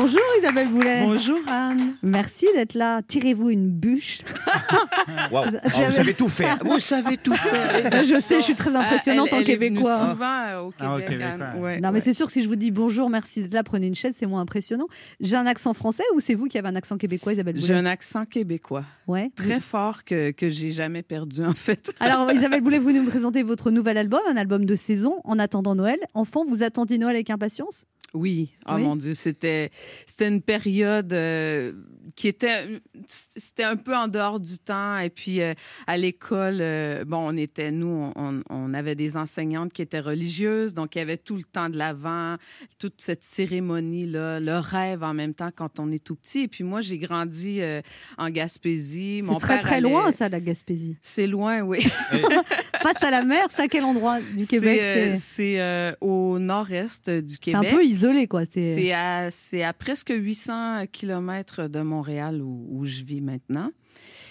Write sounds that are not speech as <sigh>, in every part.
Bonjour Isabelle Boulet. Bonjour Anne. Merci d'être là. Tirez-vous une bûche? <laughs> Wow. Ah, vous savez tout faire. Vous savez tout faire. je sais, je suis très impressionnante Ah, elle- en elle est venue québécois. souvent euh, au Québec. Ah, au Québec, Anne. ouais. Ouais, Non, mais ouais. c'est sûr que si je vous dis bonjour, merci d'être là, prenez une chaise, c'est moins impressionnant. J'ai un accent français ou c'est vous qui avez un accent québécois, Isabelle J'ai Boulet un accent québécois Ouais. très fort que, que j'ai jamais perdu en fait. <laughs> Alors, Isabelle Boulet, vous nous présentez votre nouvel album, un album de saison, En attendant Noël. Enfant, vous attendiez Noël avec impatience? Oui, oh Oui. mon Dieu, c'était c'était une période euh, qui était c'était un peu en dehors du temps. Et puis euh, à l'école euh, bon on était nous on, on avait des enseignantes qui étaient religieuses. Donc il y avait tout le temps de l'avant toute cette cérémonie là le rêve en même temps quand on est tout petit. Et puis moi j'ai grandi euh, en Gaspésie. C'est très père très allait- loin, ça, la Gaspésie. c'est loin oui <laughs> Face à la mer, c'est à quel endroit du Québec? euh, C'est euh, au nord-est du c'est un Québec peu isolé, quoi. C'est C'est à, presque 800 km de Montréal où, où je vis maintenant.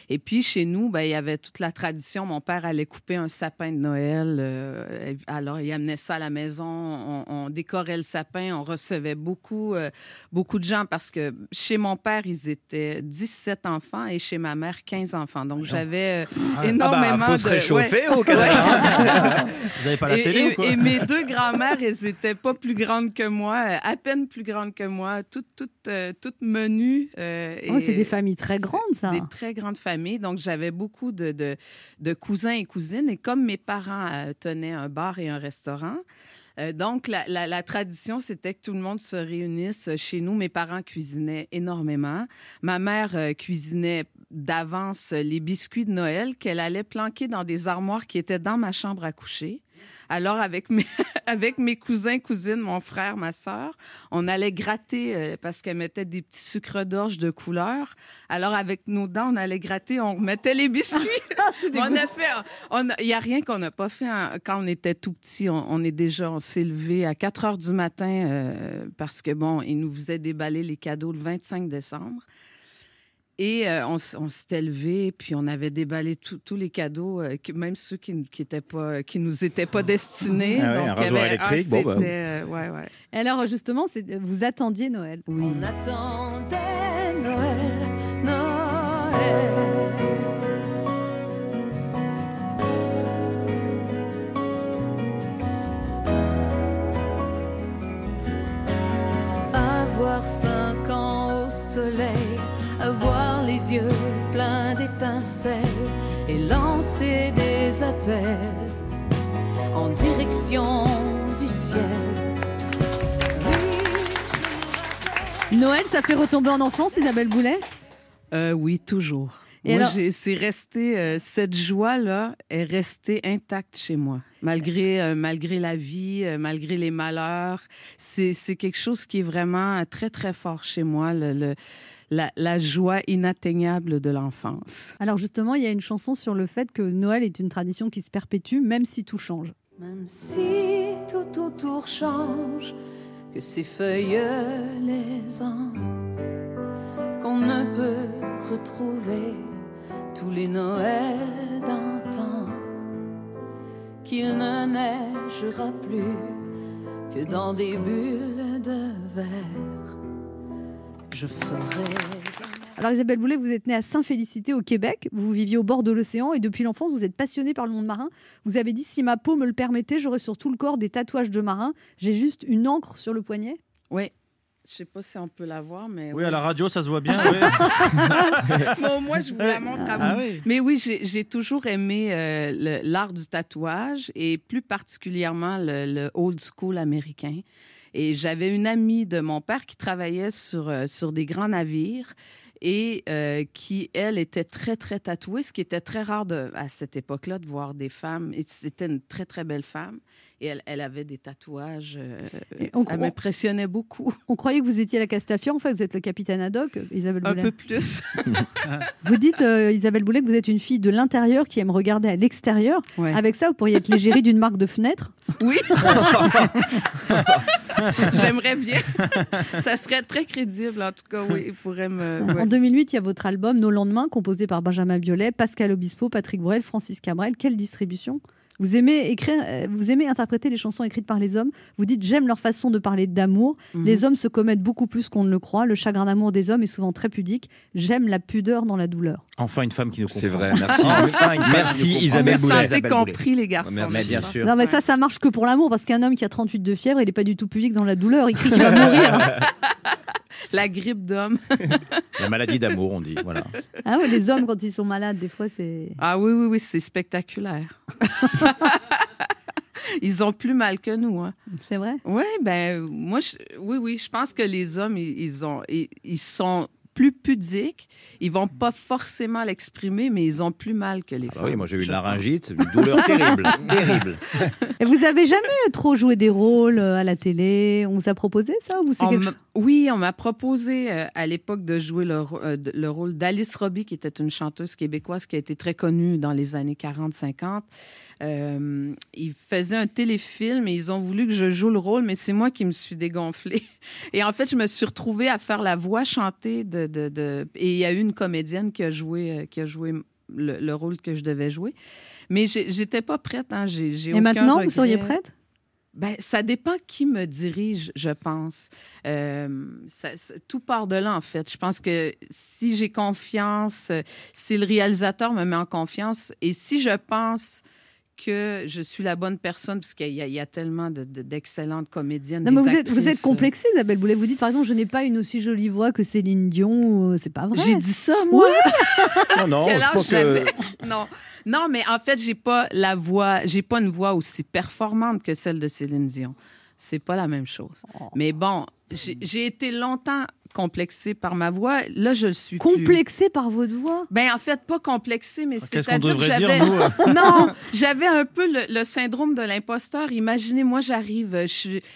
Et puis, chez nous, ben, il y avait toute la tradition. Mon père allait couper un sapin de Noël. euh, alors, il amenait ça à la maison. On, on décorait le sapin. On recevait beaucoup, euh, beaucoup de gens parce que chez mon père, ils étaient 17 enfants et chez ma mère, 15 enfants. Donc, j'avais euh, Ah. Ah énormément bah, faut se de... ouais. réchauffer au Canada. <laughs> Vous n'avez pas la Et, télé et- ou quoi? et mes deux grand-mères, elles n'étaient pas plus grandes que moi, à peine plus grandes que moi, toutes, toutes, euh, toutes menues. euh, Oh, c'est des familles très grandes, ça. Des très grandes familles. Donc, j'avais beaucoup de, cousins et cousines. Et comme mes parents euh, tenaient un bar et un restaurant, euh, donc, la tradition, c'était que tout le monde se réunisse chez nous. Mes parents cuisinaient énormément. Ma mère euh, cuisinait d'avance les biscuits de Noël qu'elle allait planquer dans des armoires qui étaient dans ma chambre à coucher. Alors, avec mes, <laughs> avec mes cousins, cousines, mon frère, ma sœur, on allait gratter euh, parce qu'elle mettait des petits sucres d'orge de couleur. Alors, avec nos dents, on allait gratter, on remettait les biscuits. <laughs> <laughs> on a fait, il n'y a rien qu'on n'a pas fait en- quand on était tout petit. On, on est déjà, on s'est levé à 4 heures du matin euh, parce que, bon, ils nous faisaient déballer les cadeaux le 25 décembre. Et euh, on, s'était levé, puis on avait déballé tous les cadeaux, euh, que- même ceux qui, qui, étaient pas, qui nous étaient pas destinés. Ah ouais, un il y rasoir avait- électrique, bon, bah. c'était, euh, ouais, ouais. Et alors, justement, vous attendiez Noël? Oui. On attendait en direction du ciel. Noël, ça fait retomber en enfance, Isabelle Boulet? Euh, oui, toujours. Et moi, alors- c'est resté, euh, cette joie-là est restée intacte chez moi, malgré, euh, malgré la vie, euh, malgré les malheurs. C'est c'est quelque chose qui est vraiment très, très fort chez moi, le, le- la, la joie inatteignable de l'enfance. Alors justement, il y a une chanson sur le fait que Noël est une tradition qui se perpétue, même si tout change. Même si tout autour change, que s'effeuillent les ans, qu'on ne peut retrouver tous les Noëls d'antan, qu'il ne neigera plus que dans des bulles de verre. Je ferai. Alors Isabelle Boulet, vous êtes née à Saint-Félicité au Québec, vous viviez au bord de l'océan et depuis l'enfance, vous êtes passionnée par le monde marin. Vous avez dit si ma peau me le permettait, j'aurais sur tout le corps des tatouages de marin. J'ai juste une encre sur le poignet. Oui. Je sais pas si on peut la voir, mais Oui, à la radio, ça se voit bien. <laughs> oui. Au moins, je vous la montre à vous. Ah oui. Mais oui, j'ai toujours aimé euh, l'art du tatouage et plus particulièrement le, le old school américain. Et j'avais une amie de mon père qui travaillait sur, euh, sur des grands navires et euh, qui, elle, était très, très tatouée, ce qui était très rare de, à cette époque-là de voir des femmes. Et c'était une très, très belle femme. Et elle, elle avait des tatouages. euh, on ça m'impressionnait beaucoup. On croyait que vous étiez la Castafiore, en fait, vous êtes le capitaine Haddock, Isabelle Un Boulet. peu plus. <laughs> Vous dites, euh, Isabelle Boulet, que vous êtes une fille de l'intérieur qui aime regarder à l'extérieur. Ouais. Avec ça, vous pourriez être l'égérie d'une marque de fenêtres. Oui. <laughs> J'aimerais bien. Ça serait très crédible, en tout cas, oui. Il pourrait me. ouais. En 2008, il y a votre album Nos lendemains, composé par Benjamin Biolay, Pascal Obispo, Patrick Bruel, Francis Cabrel. Quelle distribution Vous aimez écrire, euh, vous aimez interpréter les chansons écrites par les hommes. Vous dites j'aime leur façon de parler d'amour. Mhm. Les hommes se commettent beaucoup plus qu'on ne le croit. Le chagrin d'amour des hommes est souvent très pudique. J'aime la pudeur dans la douleur. Enfin une femme qui nous comprend. C'est vrai, merci. Enfin, une femme Merci. Isabelle Isabelle Boulet. compris, les garçons. Merci. Mais bien c'est ça. sûr. Non, mais Ouais. ça, ça marche que pour l'amour, parce qu'un homme qui a 38 de fièvre, il n'est pas du tout pudique dans la douleur. Il crie qu'il va <laughs> mourir. La grippe d'homme. <laughs> La maladie d'amour, on dit. Voilà. Ah ouais, les hommes, quand ils sont malades, des fois, c'est. Ah oui, oui, oui, c'est spectaculaire. <laughs> Ils ont plus mal que nous. Hein. C'est vrai? Oui, ben moi, je- oui, oui, je pense que les hommes, ils, ont, ils sont plus pudiques. Ils vont pas forcément l'exprimer, mais ils ont plus mal que les Ah bah femmes. oui, moi j'ai eu une laryngite, une douleur terrible, <laughs> terrible. Et vous avez jamais trop joué des rôles euh, à la télé? On vous a proposé ça ou c'est On quelque m'a- oui, on m'a proposé euh, à l'époque de jouer le, euh, le rôle d'Alice Robbie, qui était une chanteuse québécoise qui a été très connue dans les années 40-50. Euh, ils faisaient un téléfilm et ils ont voulu que je joue le rôle, mais c'est moi qui me suis dégonflée. <laughs> Et en fait, je me suis retrouvée à faire la voix chantée de... de- de- et il y a eu une comédienne qui a joué, euh, qui a joué le, le rôle que je devais jouer. Mais j'étais pas prête. Hein. Et maintenant, vous seriez prête? Ben, ça dépend qui me dirige, je pense. Euh, ça- ça- tout part de là, en fait. Je pense que si j'ai confiance, si le réalisateur me met en confiance et si je pense que je suis la bonne personne, parce qu'il y, a- il y a tellement de- de- d'excellentes comédiennes. Non, mais vous êtes, vous êtes euh. complexée, Isabelle Boulet. Vous dites, par exemple, je n'ai pas une aussi jolie voix que Céline Dion. euh, C'est pas vrai. J'ai dit ça, moi. Non, non, Quel je âge pense que. Non. non, mais en fait, j'ai pas la voix, j'ai pas une voix aussi performante que celle de Céline Dion. C'est pas la même chose. Oh. Mais bon, j'ai été longtemps complexée par ma voix. Là, je le suis plus. Complexée par votre voix? Ben en fait, pas complexée, mais Qu'est-ce qu'on c'est-à-dire dire, j'avais... nous euh? <laughs> Non, <laughs> j'avais un peu le, le syndrome de l'imposteur. Imaginez, moi, j'arrive, euh,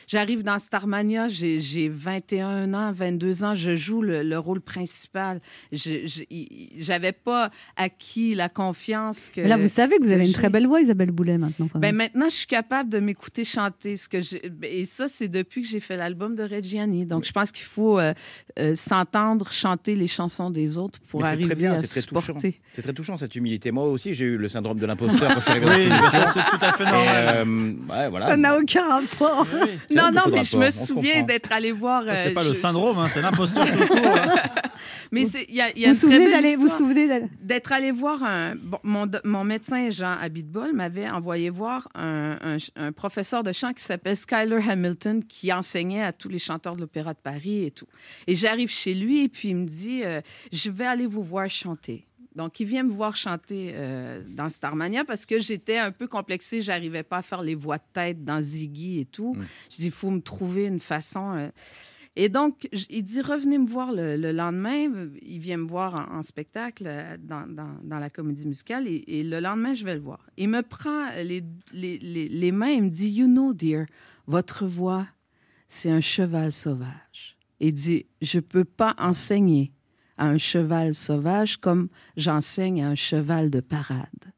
j'arrive dans Starmania, j'ai j'ai 21 ans, 22 ans, je joue le, le rôle principal. Je- je- i- J'avais pas acquis la confiance que. Mais là, vous savez que vous avez une j'ai- très belle voix, Isabelle Boulet, maintenant. quand Ben maintenant, je suis capable de m'écouter chanter. Ce que ben, et ça, c'est depuis que j'ai fait l'album de Reggiani. Donc, je pense qu'il faut euh, euh, s'entendre chanter les chansons des autres pour Mais c'est arriver très bien, à c'est très touchant. supporter. C'est très touchant cette humilité. Moi aussi, j'ai eu le syndrome de l'imposteur quand je suis arrivé dans Oui, cette mais émission. ça, c'est tout à fait normal. Euh, ouais, voilà. Ça n'a aucun rapport. Oui. Non, non, mais je me souviens d'être allée voir. Ça, euh, C'est pas je- le je- syndrome, hein, c'est l'imposteur tout court. hein. <laughs> Mais c'est- il y a, y a Vous souvenez très belle d'aller, vous souvenez d'aller. d'être allé voir un. bon, mon, mon médecin, Jean Abitbol, m'avait envoyé voir un, un- un professeur de chant qui s'appelle Skyler Hamilton, qui enseignait à tous les chanteurs de l'Opéra de Paris et tout. Et j'arrive chez lui et puis il me dit euh, Je vais aller vous voir chanter. Donc, il vient me voir chanter euh, dans Starmania parce que j'étais un peu complexée. J'arrivais pas à faire les voix de tête dans Ziggy et tout. Je dis, il faut me trouver une façon. euh, et donc, il dit, revenez me voir le, le lendemain. Il vient me voir en, spectacle euh, dans, dans- la comédie musicale. Et, le lendemain, je vais le voir. Il me prend les, les, les- mains et me dit, You know, dear, votre voix, c'est un cheval sauvage. Il dit, je peux pas enseigner à un cheval sauvage comme j'enseigne à un cheval de parade.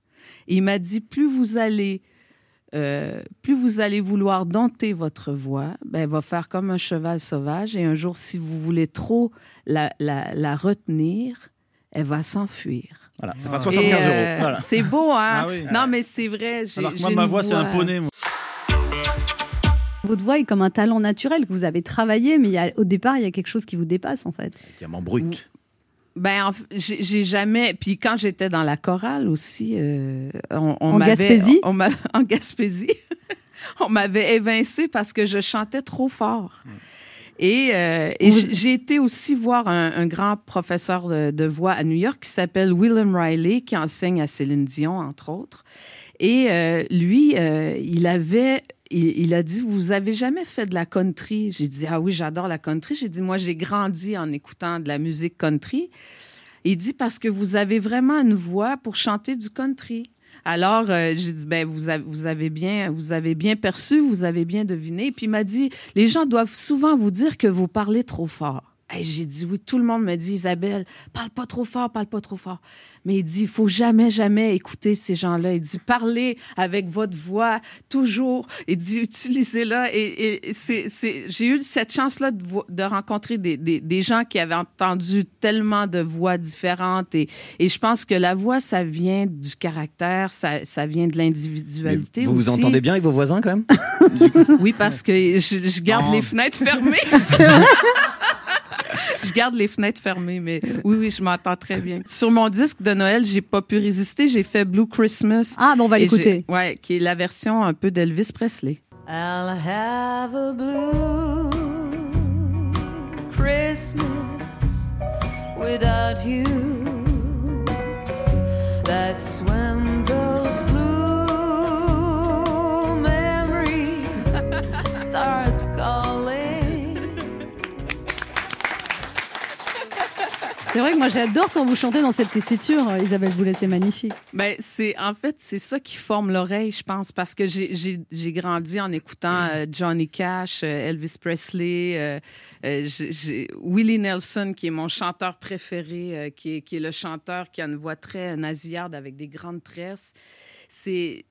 Il m'a dit, plus vous allez euh, plus vous allez vouloir dompter votre voix, ben, elle va faire comme un cheval sauvage. Et un jour, si vous voulez trop la, la- la retenir, elle va s'enfuir. Voilà, ça fera Et, 75 euh, euros. Voilà. <laughs> C'est beau, hein? Ah oui. Non, mais c'est vrai. Alors que moi, ma voix, c'est un poney. moi. Votre voix est comme un talent naturel que vous avez travaillé, mais il y a- au départ, il y a quelque chose qui vous dépasse, en fait. Diamant brut. Ben, j'ai jamais. Puis quand j'étais dans la chorale aussi, euh, on, on En m'avait- Gaspésie? on m'a- <laughs> en Gaspésie, on m'avait évincé parce que je chantais trop fort. Et, euh, et j- j'ai été aussi voir un, un grand professeur de, de voix à New York qui s'appelle William Riley, qui enseigne à Céline Dion, entre autres. Et euh, lui, euh, il avait, il, a dit, vous avez jamais fait de la country? J'ai dit, ah oui, j'adore la country. J'ai dit, moi, j'ai grandi en écoutant de la musique country. Il dit parce que vous avez vraiment une voix pour chanter du country. Alors, euh, j'ai dit, ben, vous avez, vous, avez bien, vous avez bien perçu, vous avez bien deviné. Puis il m'a dit, les gens doivent souvent vous dire que vous parlez trop fort. Hey, j'ai dit oui. Tout le monde me dit, Isabelle, parle pas trop fort, parle pas trop fort. Mais il dit, il faut jamais, jamais écouter ces gens-là. Il dit, parlez avec votre voix, toujours. Il dit, utilisez-la. Et, et c'est, c'est- j'ai eu cette chance-là de, vo- de rencontrer des, des, des gens qui avaient entendu tellement de voix différentes. Et, et je pense que la voix, ça vient du caractère, ça, ça vient de Mais l'individualité. vous vous aussi. entendez bien avec vos voisins quand même? <laughs> Oui, parce que je, je garde les fenêtres fermées. <laughs> <laughs> je garde les fenêtres fermées, mais oui, oui, je m'entends très bien. Sur mon disque de Noël, j'ai pas pu résister. J'ai fait Blue Christmas. Ah, bon, on va l'écouter. Ouais, qui est la version un peu d'Elvis Presley. I'll have a blue Christmas without you. That's when C'est vrai que moi j'adore quand vous chantez dans cette tessiture, Isabelle Boulet, c'est magnifique. Ben, c'est en fait c'est ça qui forme l'oreille, je pense, parce que j'ai- grandi en écoutant euh, Johnny Cash, euh, Elvis Presley, euh, Willie Nelson, qui est mon chanteur préféré, qui, est, qui est le chanteur qui a une voix très nasillarde avec des grandes tresses. C'est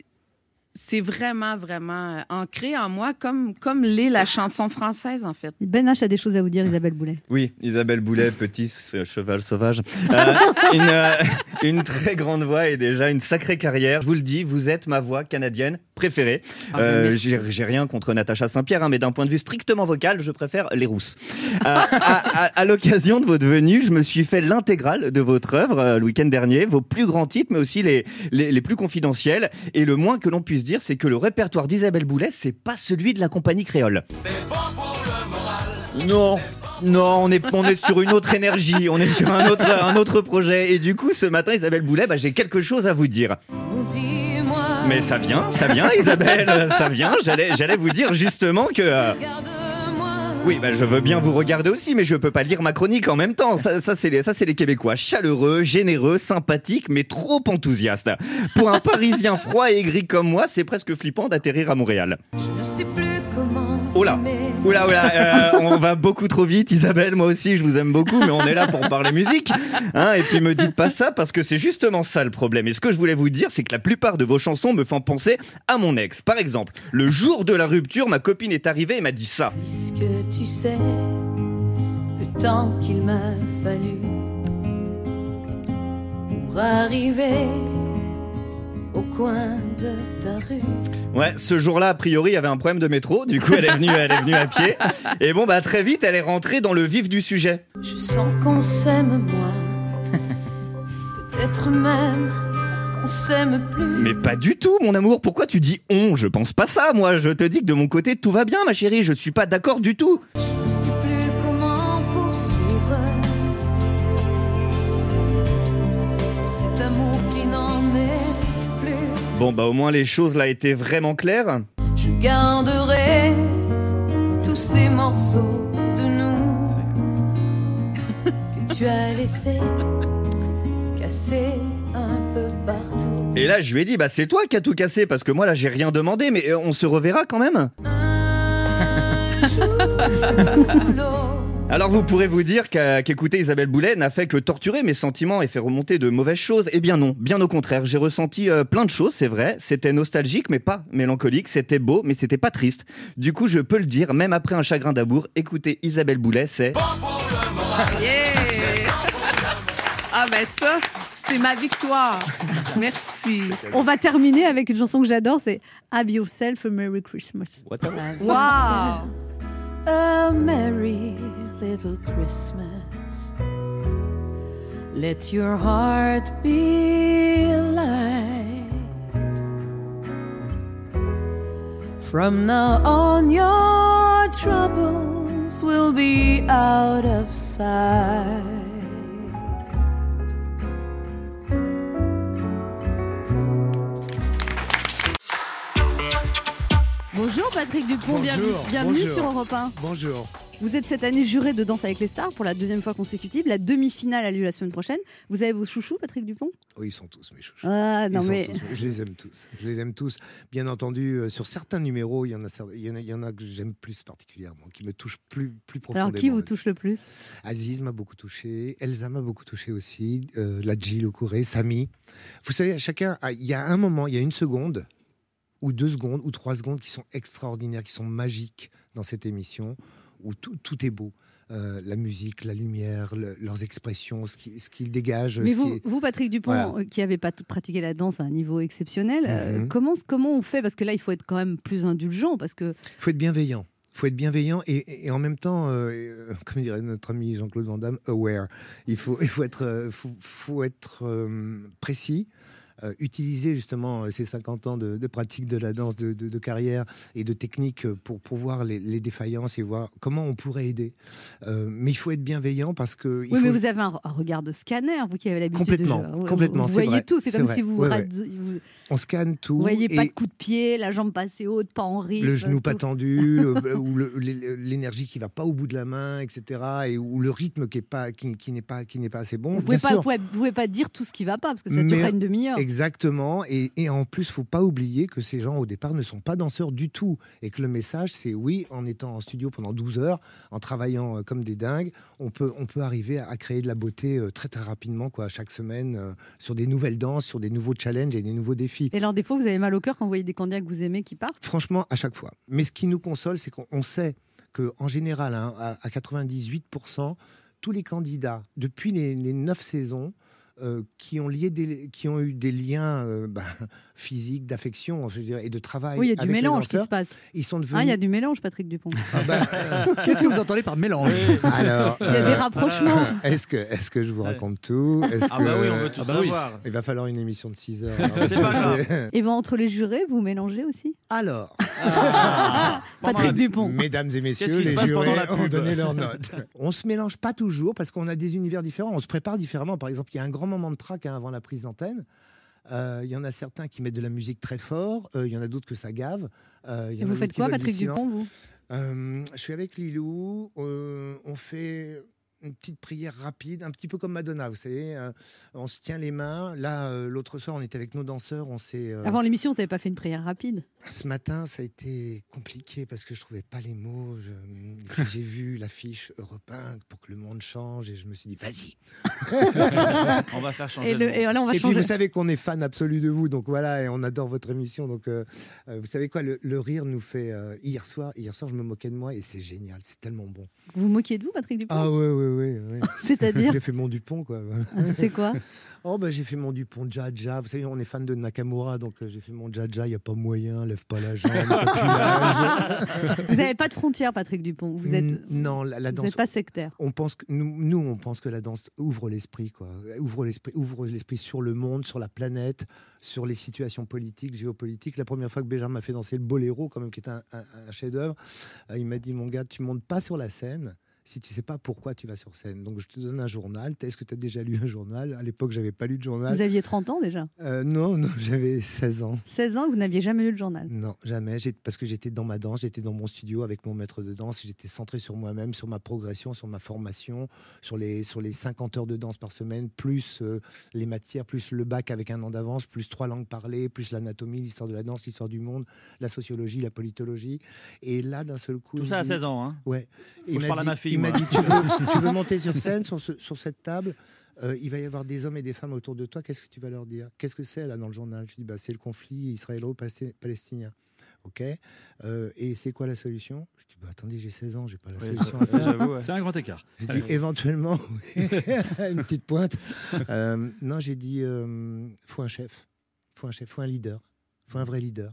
c'est vraiment vraiment euh, ancré en moi, comme comme l'est la chanson française en fait. Ben H a des choses à vous dire, Isabelle Boulet. Oui, Isabelle Boulet, petit ce cheval sauvage. Euh, une, euh, <laughs> une très grande voix et déjà une sacrée carrière. Je vous le dis, vous êtes ma voix canadienne préférée. Ah, Euh. J'ai rien contre Natacha Saint-Pierre, hein, mais d'un point de vue strictement vocal, je préfère les rousses. Euh, <laughs> à à- à l'occasion de votre venue, je me suis fait l'intégrale de votre œuvre euh, le week-end dernier, vos plus grands titres, mais aussi les, les, les plus confidentiels. Et le moins que l'on puisse dire, c'est que le répertoire d'Isabelle Boulet, c'est pas celui de la compagnie créole. Non. Non, on est, on est sur une autre énergie, on est sur un autre, un autre projet. Et du coup, ce matin, Isabelle Boulet, bah, j'ai quelque chose à vous dire. Oh, Dis-moi, Mais ça vient, ça vient, Isabelle, <laughs> ça vient. J'allais, j'allais vous dire justement que. Oui, bah, je veux bien vous regarder aussi, mais je peux pas lire ma chronique en même temps. Ça, ça, c'est les, ça, c'est les Québécois. Chaleureux, généreux, sympathiques, mais trop enthousiastes. Pour un Parisien <laughs> froid et aigri comme moi, c'est presque flippant d'atterrir à Montréal. Je ne sais plus comment. Oh là. Oula, oula, euh, on va beaucoup trop vite, Isabelle. Moi aussi, je vous aime beaucoup, mais on est là pour parler musique. Hein, et puis, me dites pas ça parce que c'est justement ça le problème. Et ce que je voulais vous dire, c'est que la plupart de vos chansons me font penser à mon ex. Par exemple, le jour de la rupture, ma copine est arrivée et m'a dit ça. Puisque tu sais le temps qu'il m'a fallu pour arriver au coin de ta rue. Ouais, ce jour-là, a priori, il y avait un problème de métro. Du coup, elle est venue, elle est venue à pied. Et bon, bah, très vite, elle est rentrée dans le vif du sujet. Je sens qu'on s'aime moins, <laughs> peut-être même qu'on s'aime plus. Mais pas du tout, mon amour. Pourquoi tu dis on? Je pense pas ça, moi. Je te dis que de mon côté, tout va bien, ma chérie. Je suis pas d'accord du tout. Je ne sais plus comment poursuivre cet amour qui n'en est plus. Bon, bah, au moins, les choses là étaient vraiment claires. Je garderai tous ces morceaux de nous que tu as laissés <laughs> casser. Et là, je lui ai dit, bah, c'est toi qui as tout cassé, parce que moi, là, j'ai rien demandé, mais euh, on se reverra quand même. <laughs> Alors, vous pourrez vous dire qu'écouter Isabelle Boulet n'a fait que torturer mes sentiments et fait remonter de mauvaises choses. Eh bien, non, bien au contraire. J'ai ressenti euh, plein de choses, c'est vrai. C'était nostalgique, mais pas mélancolique. C'était beau, mais c'était pas triste. Du coup, je peux le dire, même après un chagrin d'amour, écouter Isabelle Boulet, c'est. Yeah! Ah ben ça, c'est ma victoire. Merci. On va terminer avec une chanson que j'adore, c'est Have Yourself a Merry Christmas. Wow! a merry little Christmas. Let your heart be light. From now on, your troubles will be out of sight. Patrick Dupont, Bonjour, bienvenue bonjour. sur Europe 1. Bonjour. Vous êtes cette année juré de Danse avec les stars pour la deuxième fois consécutive. La demi-finale a lieu la semaine prochaine. Vous avez vos chouchous, Patrick Dupont? Oui, ils sont tous mes chouchous. Ah non mais tous- je les aime tous. Je les aime tous. Bien entendu, euh, sur certains numéros, il y en a, il y en a, il y en a que j'aime plus particulièrement, qui me touchent plus, plus profondément. alors qui vous touche le plus? Aziz m'a beaucoup touché, Elsa m'a beaucoup touché aussi, euh, la Jill Okouré, Samy. Vous savez, chacun, a- il y a un moment, il y a une seconde, ou deux secondes, ou trois secondes qui sont extraordinaires, qui sont magiques dans cette émission, où tout, tout est beau. Euh, la musique, la lumière, le- leurs expressions, ce qui- ce qu'ils dégagent. Mais ce vous, qui est- vous, Patrick Dupont, Voilà. euh, qui avez pas pratiqué la danse à un niveau exceptionnel, euh, Mhm. comment, comment on fait? Parce que là, il faut être quand même plus indulgent, parce que faut être bienveillant. faut être bienveillant et, en même temps, euh, <laughs> comme dirait notre ami Jean-Claude Van Damme, aware. Il faut, il faut être, faut, faut être précis. Euh, utiliser justement euh, ces 50 ans de, de pratique de la danse, de, de- de carrière et de technique euh, pour, pour voir les, les défaillances et voir comment on pourrait aider. Euh, mais il faut être bienveillant parce que. il oui, mais vous avez un, regard de scanner, vous qui avez l'habitude Complètement, de. Vous- complètement, Vous, c'est voyez vrai, tout, c'est comme vrai. si vous, Ouais, ouais. rad- vous, on scanne tout. vous voyez pas de coup de pied, la jambe pas assez haute, pas en rythme. le genou pas tendu, euh, <laughs> ou l'énergie qui va pas au bout de la main, etc. Et ou le rythme qui est pas, qui, qui n'est pas, qui n'est pas assez bon. Vous pas, vous, pouvez, vous pouvez pas dire tout ce qui va pas, parce que ça durera une demi-heure. Exactement. Et, et en plus, faut pas oublier que ces gens, au départ, ne sont pas danseurs du tout. Et que le message, c'est oui, en étant en studio pendant 12 heures, en travaillant euh, comme des dingues, on peut, on peut arriver à, à créer de la beauté euh, très, très rapidement, quoi, chaque semaine, euh, sur des nouvelles danses, sur des nouveaux challenges et des nouveaux défis. Et alors, des fois, vous avez mal au cœur quand vous voyez des candidats que vous aimez qui partent? Franchement, à chaque fois. Mais ce qui nous console, c'est qu'on on sait que en général, hein, à, à 98%, tous les candidats, depuis les, les neuf saisons, qui, ont lié des, qui ont eu des liens euh, <laughs> physiques, d'affection et de travail. Oui, il y a du mélange qui se passe. Ils sont Ah, devenus. il y a du mélange, Patrick Dupont. Ah ben, <laughs> euh, Qu'est-ce que vous entendez par mélange <laughs> alors, Il y a des euh, rapprochements. <laughs> Est-ce que, est que je vous raconte tout? Est-ce Ah que bah oui, on veut tout Ah bah oui. savoir. il va falloir une émission de 6 heures. C'est pas grave. Et ben, entre les jurés, vous mélangez aussi? Alors, Ah. Patrick Dupont. Mesdames et messieurs, les jurés ont donné leurs notes. on se mélange pas toujours parce qu'on a des univers différents. On se prépare différemment. Par exemple, il y a un grand moment de trac hein, avant la prise d'antenne. Euh, Il y en a certains qui mettent de la musique très fort. euh, Il y en a d'autres que ça gave. euh, Et vous faites quoi, Patrick. Dupont, vous? Je suis avec Lilou. on fait une petite prière rapide, un petit peu comme Madonna, vous savez. euh, on se tient les mains. Là, euh, l'autre soir, on était avec nos danseurs. On s'est euh, Avant l'émission, vous n'avez pas fait une prière rapide ce matin, ça a été compliqué parce que je trouvais pas les mots. Je- puis <laughs> J'ai vu l'affiche Europe 1 pour que le monde change et je me suis dit, vas-y. <laughs> On va faire changer et, le- le et là, on va Et puis changer. vous savez qu'on est fan absolu de vous, donc voilà, et on adore votre émission. Donc vous savez quoi, le, le rire nous fait. euh, hier soir, hier soir, je me moquais de moi et c'est génial, c'est tellement bon. Vous vous moquiez de vous, Patrick Dupont? Ah ouais, ouais, ouais. Ouais. <laughs> C'est-à-dire J'ai fait mon Dupont, quoi. <laughs> C'est quoi <laughs> Oh, bah, j'ai fait mon Dupont Jaja. Vous savez, on est fan de Nakamura, donc euh, j'ai fait mon Jaja. Il n'y a pas moyen, lève pas la jambe. Vous n'avez pas de frontières, Patrick Dupont. Vous êtes, N- Non, la, la vous danse. n'êtes pas sectaire. On pense que nous, nous, on pense que la danse ouvre l'esprit, quoi. Ouvre l'esprit, ouvre l'esprit sur le monde, sur la planète, sur les situations politiques, géopolitiques. La première fois que Béjar m'a fait danser le boléro, quand même, qui est un, un- un chef-d'œuvre, euh, il m'a dit mon gars, tu montes pas sur la scène. Si tu sais pas pourquoi tu vas sur scène, donc je te donne un journal. Est-ce que tu as déjà lu un journal? À l'époque, j'avais pas lu de journal. Vous aviez 30 ans déjà? Euh, non, non, <laughs> j'avais 16 ans. 16 ans, vous n'aviez jamais lu le journal? Non, jamais. Parce que j'étais dans ma danse, j'étais dans mon studio avec mon maître de danse, j'étais centré sur moi-même, sur ma progression, sur ma formation, sur les, sur les 50 heures de danse par semaine, plus euh, les matières, plus le bac avec un an d'avance, plus trois langues parlées, plus l'anatomie, l'histoire de la danse, l'histoire du monde, la sociologie, la politologie. Et là, d'un seul coup. Tout ça à dit- 16 ans. Hein? Ouais. que il je parle à ma fille, Il m'a dit tu veux, <laughs> tu veux monter sur scène, sur, ce- sur cette table euh, il va y avoir des hommes et des femmes autour de toi. Qu'est-ce que tu vas leur dire? Qu'est-ce que c'est là dans le journal? Je dis bah, c'est le conflit israélo-palestinien. Ok? Euh, et c'est quoi la solution? Je dis bah, attendez, j'ai 16 ans, j'ai pas la solution <laughs> à ça. j'avoue, ouais. C'est un grand écart. J'ai dit éventuellement <laughs> une petite pointe. Euh, non, j'ai dit euh, faut un chef, faut un chef, faut un leader, faut un vrai leader.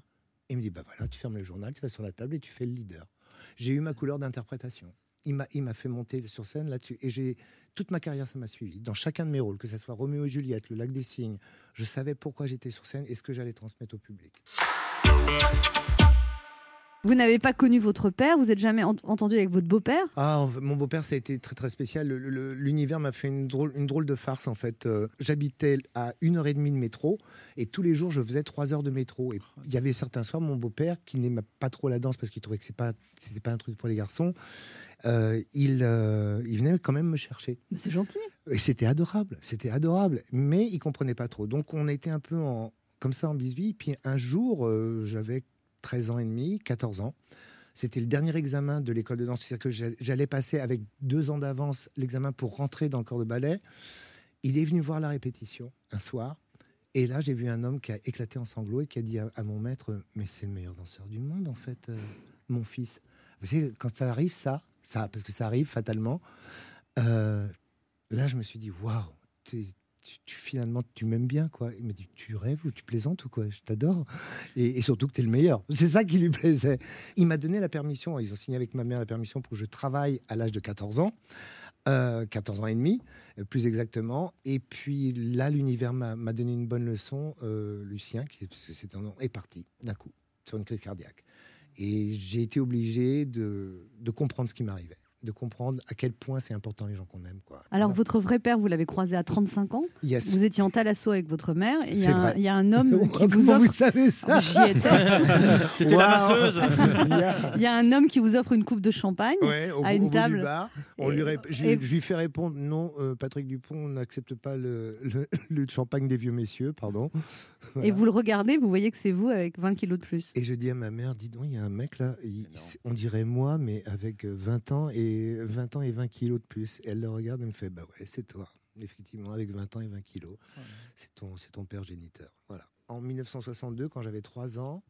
Et il me dit bah voilà, tu fermes le journal, tu vas sur la table et tu fais le leader. J'ai eu ma couleur d'interprétation. Il m'a, fait monter sur scène là-dessus. Et j'ai toute ma carrière, ça m'a suivi. Dans chacun de mes rôles, que ce soit Roméo et Juliette, Le Lac des Cygnes, je savais pourquoi j'étais sur scène et ce que j'allais transmettre au public. Vous n'avez pas connu votre père, vous n'êtes jamais ent- entendu avec votre beau-père? Ah, mon beau-père, ça a été très très spécial. L'univers m'a fait une drôle, une drôle de farce en fait. Euh, J'habitais à une heure et demie de métro et tous les jours je faisais trois heures de métro. Et il y avait certains soirs, mon beau-père, qui n'aimait pas trop la danse parce qu'il trouvait que c'est pas, c'était pas un truc pour les garçons, euh, il, euh, il venait quand même me chercher. C'est gentil. Et c'était adorable, c'était adorable, mais il comprenait pas trop. Donc on était un peu en, comme ça en bisbille. Puis un jour, j'avais 13 ans et demi, 14 ans. C'était le dernier examen de l'école de danse, c'est-à-dire que j'all- j'allais passer avec deux ans d'avance l'examen pour rentrer dans le corps de ballet. Il est venu voir la répétition un soir. Et là, j'ai vu un homme qui a éclaté en sanglots et qui a dit à, mon maître Mais c'est le meilleur danseur du monde, en fait, euh, mon fils. Vous savez, quand ça arrive, ça, ça parce que ça arrive fatalement, euh, là, je me suis dit Waouh, tu, tu- finalement, tu m'aimes bien, quoi. Il m'a dit Tu rêves ou tu plaisantes ou quoi? Je t'adore. Et, surtout que tu es le meilleur. <laughs> C'est ça qui lui plaisait. Il m'a donné la permission, ils ont signé avec ma mère la permission pour que je travaille à l'âge de 14 ans. Euh, 14 ans et demi, euh, plus exactement. Et puis là, l'univers m'a donné une bonne leçon. Euh, Lucien, qui c'est un nom, est parti d'un coup sur une crise cardiaque. Et j'ai été obligé de comprendre ce qui m'arrivait, de comprendre à quel point c'est important les gens qu'on aime. Quoi. Alors, Voilà. votre vrai père, vous l'avez croisé à 35 ans. Yes. Vous étiez en talasso avec votre mère. Il y, a un- vrai. il y a un homme <laughs> qui vous offre. vous savez ça J'y étais. <laughs> C'était la Waouh. masseuse. <laughs> Il y a un homme qui vous offre une coupe de champagne. Ouais, au, à une au bout table. du bar, on Et- lui rép- je, et- lui- je lui fais répondre non, euh, Patrick Dupont n'accepte pas le, le- le champagne des vieux messieurs, pardon. Et vous le regardez, vous voyez que c'est vous avec 20 kilos de plus. Et je dis à ma mère, dis donc, il y a un mec là, il- on dirait moi, mais avec euh, 20 ans et 20 ans et 20 kilos de plus. Et elle le regarde et me fait, bah ouais, c'est toi. Effectivement, avec 20 ans et 20 kilos, c'est ton, c'est ton père géniteur. Voilà. En 1962, quand j'avais 3 ans,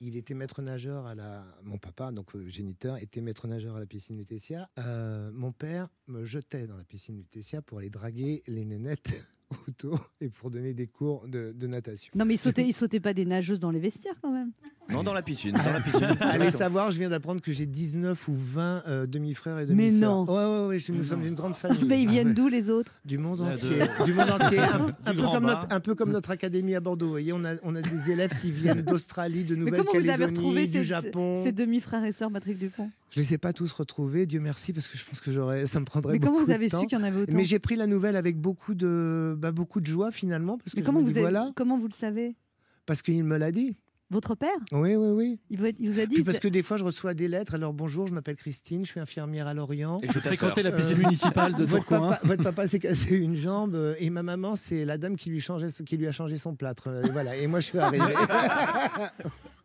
il était maître nageur à la. Mon papa, donc euh, géniteur, était maître nageur à la piscine Lutetia. Euh, mon père me jetait dans la piscine Lutetia pour aller draguer les nénettes <laughs> autour et pour donner des cours de, de natation. Non, mais il sautait, <laughs> il sautait pas des nageuses dans les vestiaires quand même. Non, dans la piscine. Dans la piscine. <laughs> Allez savoir, je viens d'apprendre que j'ai 19 ou 20 euh, demi-frères et Mais demi-sœurs. non. Ouais, ouais, ouais, je- nous sommes une grande famille. <laughs> Mais ils viennent d'où les autres? Du monde de- entier. Du monde entier. <laughs> Un, un peu Grand comme Bas. notre, un peu comme notre académie à Bordeaux. Vous voyez, on a, on a des élèves qui viennent d'Australie, de Mais comment vous avez retrouvé Nouvelle-Calédonie, du ces, Japon. ces demi-frères et sœurs, Patrick Dupont? Je les ai pas tous retrouvés, Dieu merci, parce que je pense que j'aurais, ça me prendrait Mais beaucoup comment vous de avez temps. su qu'il y en avait autant Mais j'ai pris la nouvelle avec beaucoup de, bah, beaucoup de joie finalement, parce que Mais je comment me vous, dis, avez- voilà, comment vous le savez? Parce qu'il me l'a dit. Votre père Oui, oui, oui. il vous, il vous a dit Puis parce que des fois, je reçois des lettres. Alors bonjour, je m'appelle Christine, je suis infirmière à Lorient. Et je ta fréquentais la piscine Euh, municipale de <laughs> Votre Tourcoing. papa, votre papa s'est cassé une jambe euh, et ma maman, c'est la dame qui lui, changeait, qui lui a changé son plâtre. Euh, Et voilà. Et moi, je suis arrivé. <laughs>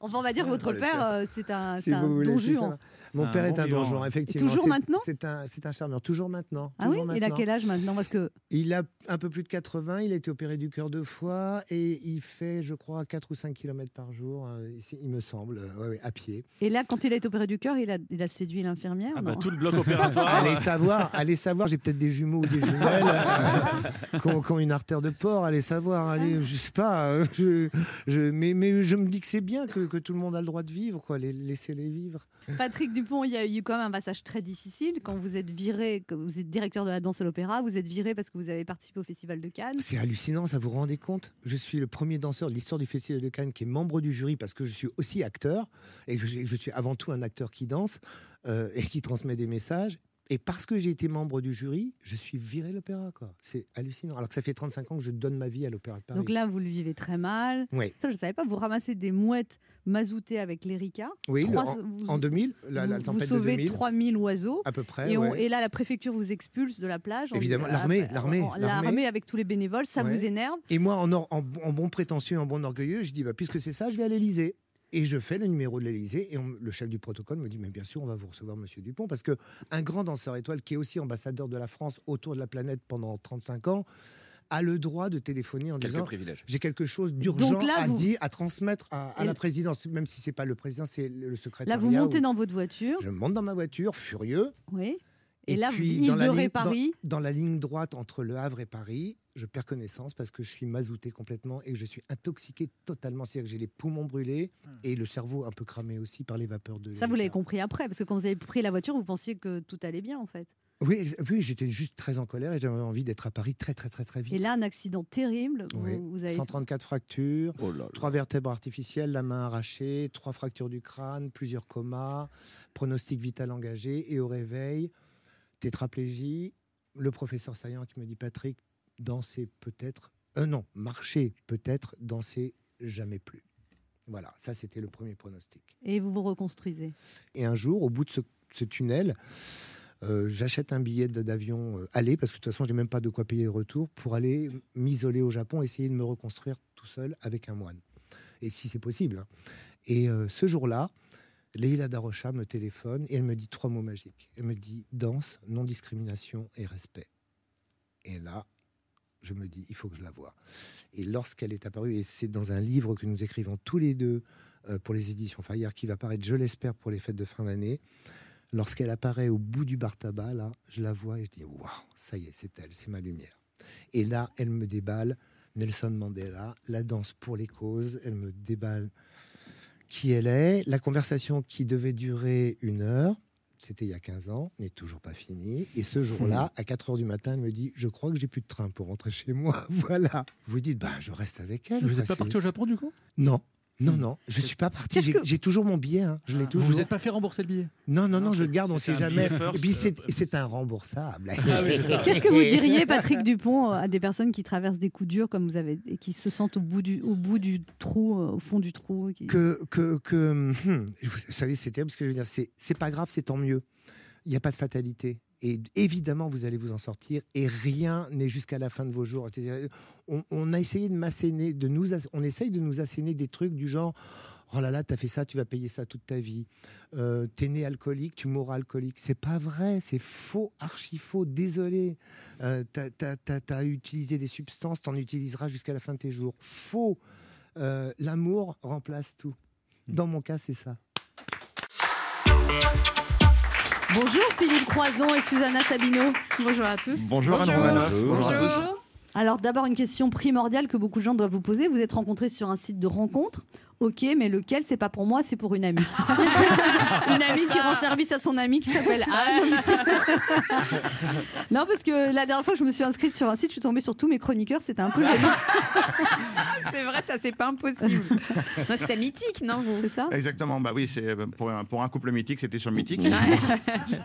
Enfin, on va dire que votre père, c'est un, Si un don juan. Mon Un père est bon un vivant. donjon, effectivement. toujours maintenant C'est un, un charmeur. Toujours maintenant. Ah oui toujours Il a maintenant. quel âge maintenant? Parce que Il a un peu plus de 80, il a été opéré du cœur deux fois et il fait, je crois, 4 ou 5 km par jour, euh, il me semble, euh, ouais, ouais, à pied. et là, quand il a été opéré du cœur, il a, il a séduit l'infirmière. Ah bah, non? tout le bloc opératoire. <laughs> Allez savoir, allez savoir, j'ai peut-être des jumeaux ou des jumelles euh, <laughs> qui, ont, une artère de porc, allez savoir, allez, je sais pas, euh, je, je- mais, mais je me dis que c'est bien que, que tout le monde a le droit de vivre, quoi, les, laissez-les vivre. Patrick Dupont, il y a eu quand même un passage très difficile quand vous êtes viré, que vous êtes directeur de la danse à l'opéra, vous êtes viré parce que vous avez participé au Festival de Cannes. C'est hallucinant, ça vous rendez compte? Je suis le premier danseur de l'histoire du Festival de Cannes qui est membre du jury parce que je suis aussi acteur et que je, je suis avant tout un acteur qui danse euh, et qui transmet des messages. Et parce que j'ai été membre du jury, je suis viré de l'opéra. quoi. C'est hallucinant. Alors que ça fait 35 ans que je donne ma vie à l'opéra de Paris. Donc là, vous le vivez très mal. oui, Ça, je ne savais pas, vous ramassez des mouettes mazoutées avec l'Erika. oui en, vous, en 2000, la, la vous- vous tempête de sauvez 2000, 3000 oiseaux. à peu près. Et, on- ouais. et là, la préfecture vous expulse de la plage. Évidemment, l'armée, l'armée, en- l'armée. L'armée avec tous les bénévoles, ça Ouais. vous énerve? Et moi, en, or- en, en bon prétentieux, en bon orgueilleux, je dis, bah, puisque c'est ça, je vais à l'Élysée. Et je fais le numéro de l'Élysée. Et on- le chef du protocole me dit, mais bien sûr, on va vous recevoir, Monsieur Dupont. Parce que un grand danseur étoile, qui est aussi ambassadeur de la France autour de la planète pendant 35 ans, a le droit de téléphoner en Quelques disant privilèges. j'ai quelque chose d'urgent à vous- dire, à transmettre à, la présidence, même si c'est pas le président, c'est le, le secrétaire. Là, vous montez dans votre voiture. Je monte dans ma voiture, furieux. Oui. Et, là, vous puis, dites dans la ligne- Paris. Dans la ligne droite entre Le Havre et Paris, je perds connaissance parce que je suis mazouté complètement et que je suis intoxiqué totalement. C'est-à-dire que j'ai les poumons brûlés et le cerveau un peu cramé aussi par les vapeurs de. Ça, vous l'avez compris après, parce que quand vous avez pris la voiture, vous pensiez que tout allait bien, en fait. Oui, oui j'étais juste très en colère et j'avais envie d'être à Paris très, très, très, très vite. Et là, un accident terrible. vous- Oui. vous avez... 134 fractures, Oh là là. trois vertèbres artificielles, la main arrachée, trois fractures du crâne, plusieurs comas, pronostic vital engagé et au réveil, tétraplégie. Le professeur Saillant qui me dit Patrick, danser peut-être, euh, non, marcher peut-être, danser jamais plus. Voilà, ça c'était le premier pronostic. Et vous vous reconstruisez? Et un jour, au bout de ce, ce tunnel, euh, j'achète un billet d'avion euh, aller, parce que de toute façon, je n'ai même pas de quoi payer le retour, pour aller m'isoler au Japon, essayer de me reconstruire tout seul avec un moine. Et si c'est possible. hein. Et euh, ce jour-là, Leila Darocha me téléphone et elle me dit trois mots magiques. Elle me dit danse, non-discrimination et respect. Et là, je me dis, il faut que je la voie. Et lorsqu'elle est apparue, et c'est dans un livre que nous écrivons tous les deux euh, pour les éditions Fayard, qui va paraître, je l'espère, pour les fêtes de fin d'année, lorsqu'elle apparaît au bout du bar tabac, là, je la vois et je dis, waouh, ça y est, c'est elle, c'est ma lumière. Et là, elle me déballe Nelson Mandela, la danse pour les causes, elle me déballe qui elle est. La conversation qui devait durer une heure, c'était il y a 15 ans, n'est toujours pas finie. Et ce jour-là, à 4 heures du matin, elle me dit Je crois que j'ai plus de train pour rentrer chez moi. <laughs> voilà. Vous dites bah, Je reste avec elle. Vous n'êtes pas parti au Japon du coup? Non. Non, non, je suis pas parti. J'ai que- j'ai toujours mon billet. hein. Je l'ai Vous toujours. vous êtes pas fait rembourser le billet Non, non, non, Non, je le garde, on c'est sait jamais. billet first, Et puis c'est euh, c'est un remboursable. Ah oui. <laughs> Qu'est-ce que vous diriez, <laughs> Patrick Dupont, à des personnes qui traversent des coups durs comme vous avez et qui se sentent au bout du, au bout du trou, euh, au fond du trou qui- que, que, que hum, vous savez, c'est terrible ce que je veux dire. C'est, c'est pas grave, c'est tant mieux. Il n'y a pas de fatalité. Et évidemment, vous allez vous en sortir. Et rien n'est jusqu'à la fin de vos jours. On, on a essayé de m'asséner, de nous, on essaye de nous asséner des trucs du genre. Oh là là, t'as fait ça, tu vas payer ça toute ta vie. Euh, T'es né alcoolique, tu mourras alcoolique. C'est pas vrai, c'est faux, archi faux. Désolé. Euh, t'as, utilisé des substances, t'en utiliseras jusqu'à la fin de tes jours. Faux. Euh, l'amour remplace tout. Dans mon cas, c'est ça. Bonjour Philippe Croison et Susanna Sabino. Bonjour à tous. Bonjour Anne Romanoff. Bonjour à tous. Alors d'abord une question primordiale que beaucoup de gens doivent vous poser. Vous êtes rencontrés sur un site de rencontre. Ok, mais lequel c'est pas pour moi, c'est pour une amie. <laughs> une amie qui rend service à son amie qui s'appelle Anne. <laughs> non, parce que la dernière fois que je me suis inscrite sur un site, je suis tombée sur tous mes chroniqueurs, c'était un peu gênant, <laughs> C'est vrai, ça c'est pas impossible. non, c'était mythique, non vous c'est ça Exactement, bah oui, c'est pour un, pour un couple mythique, c'était sur Mythique.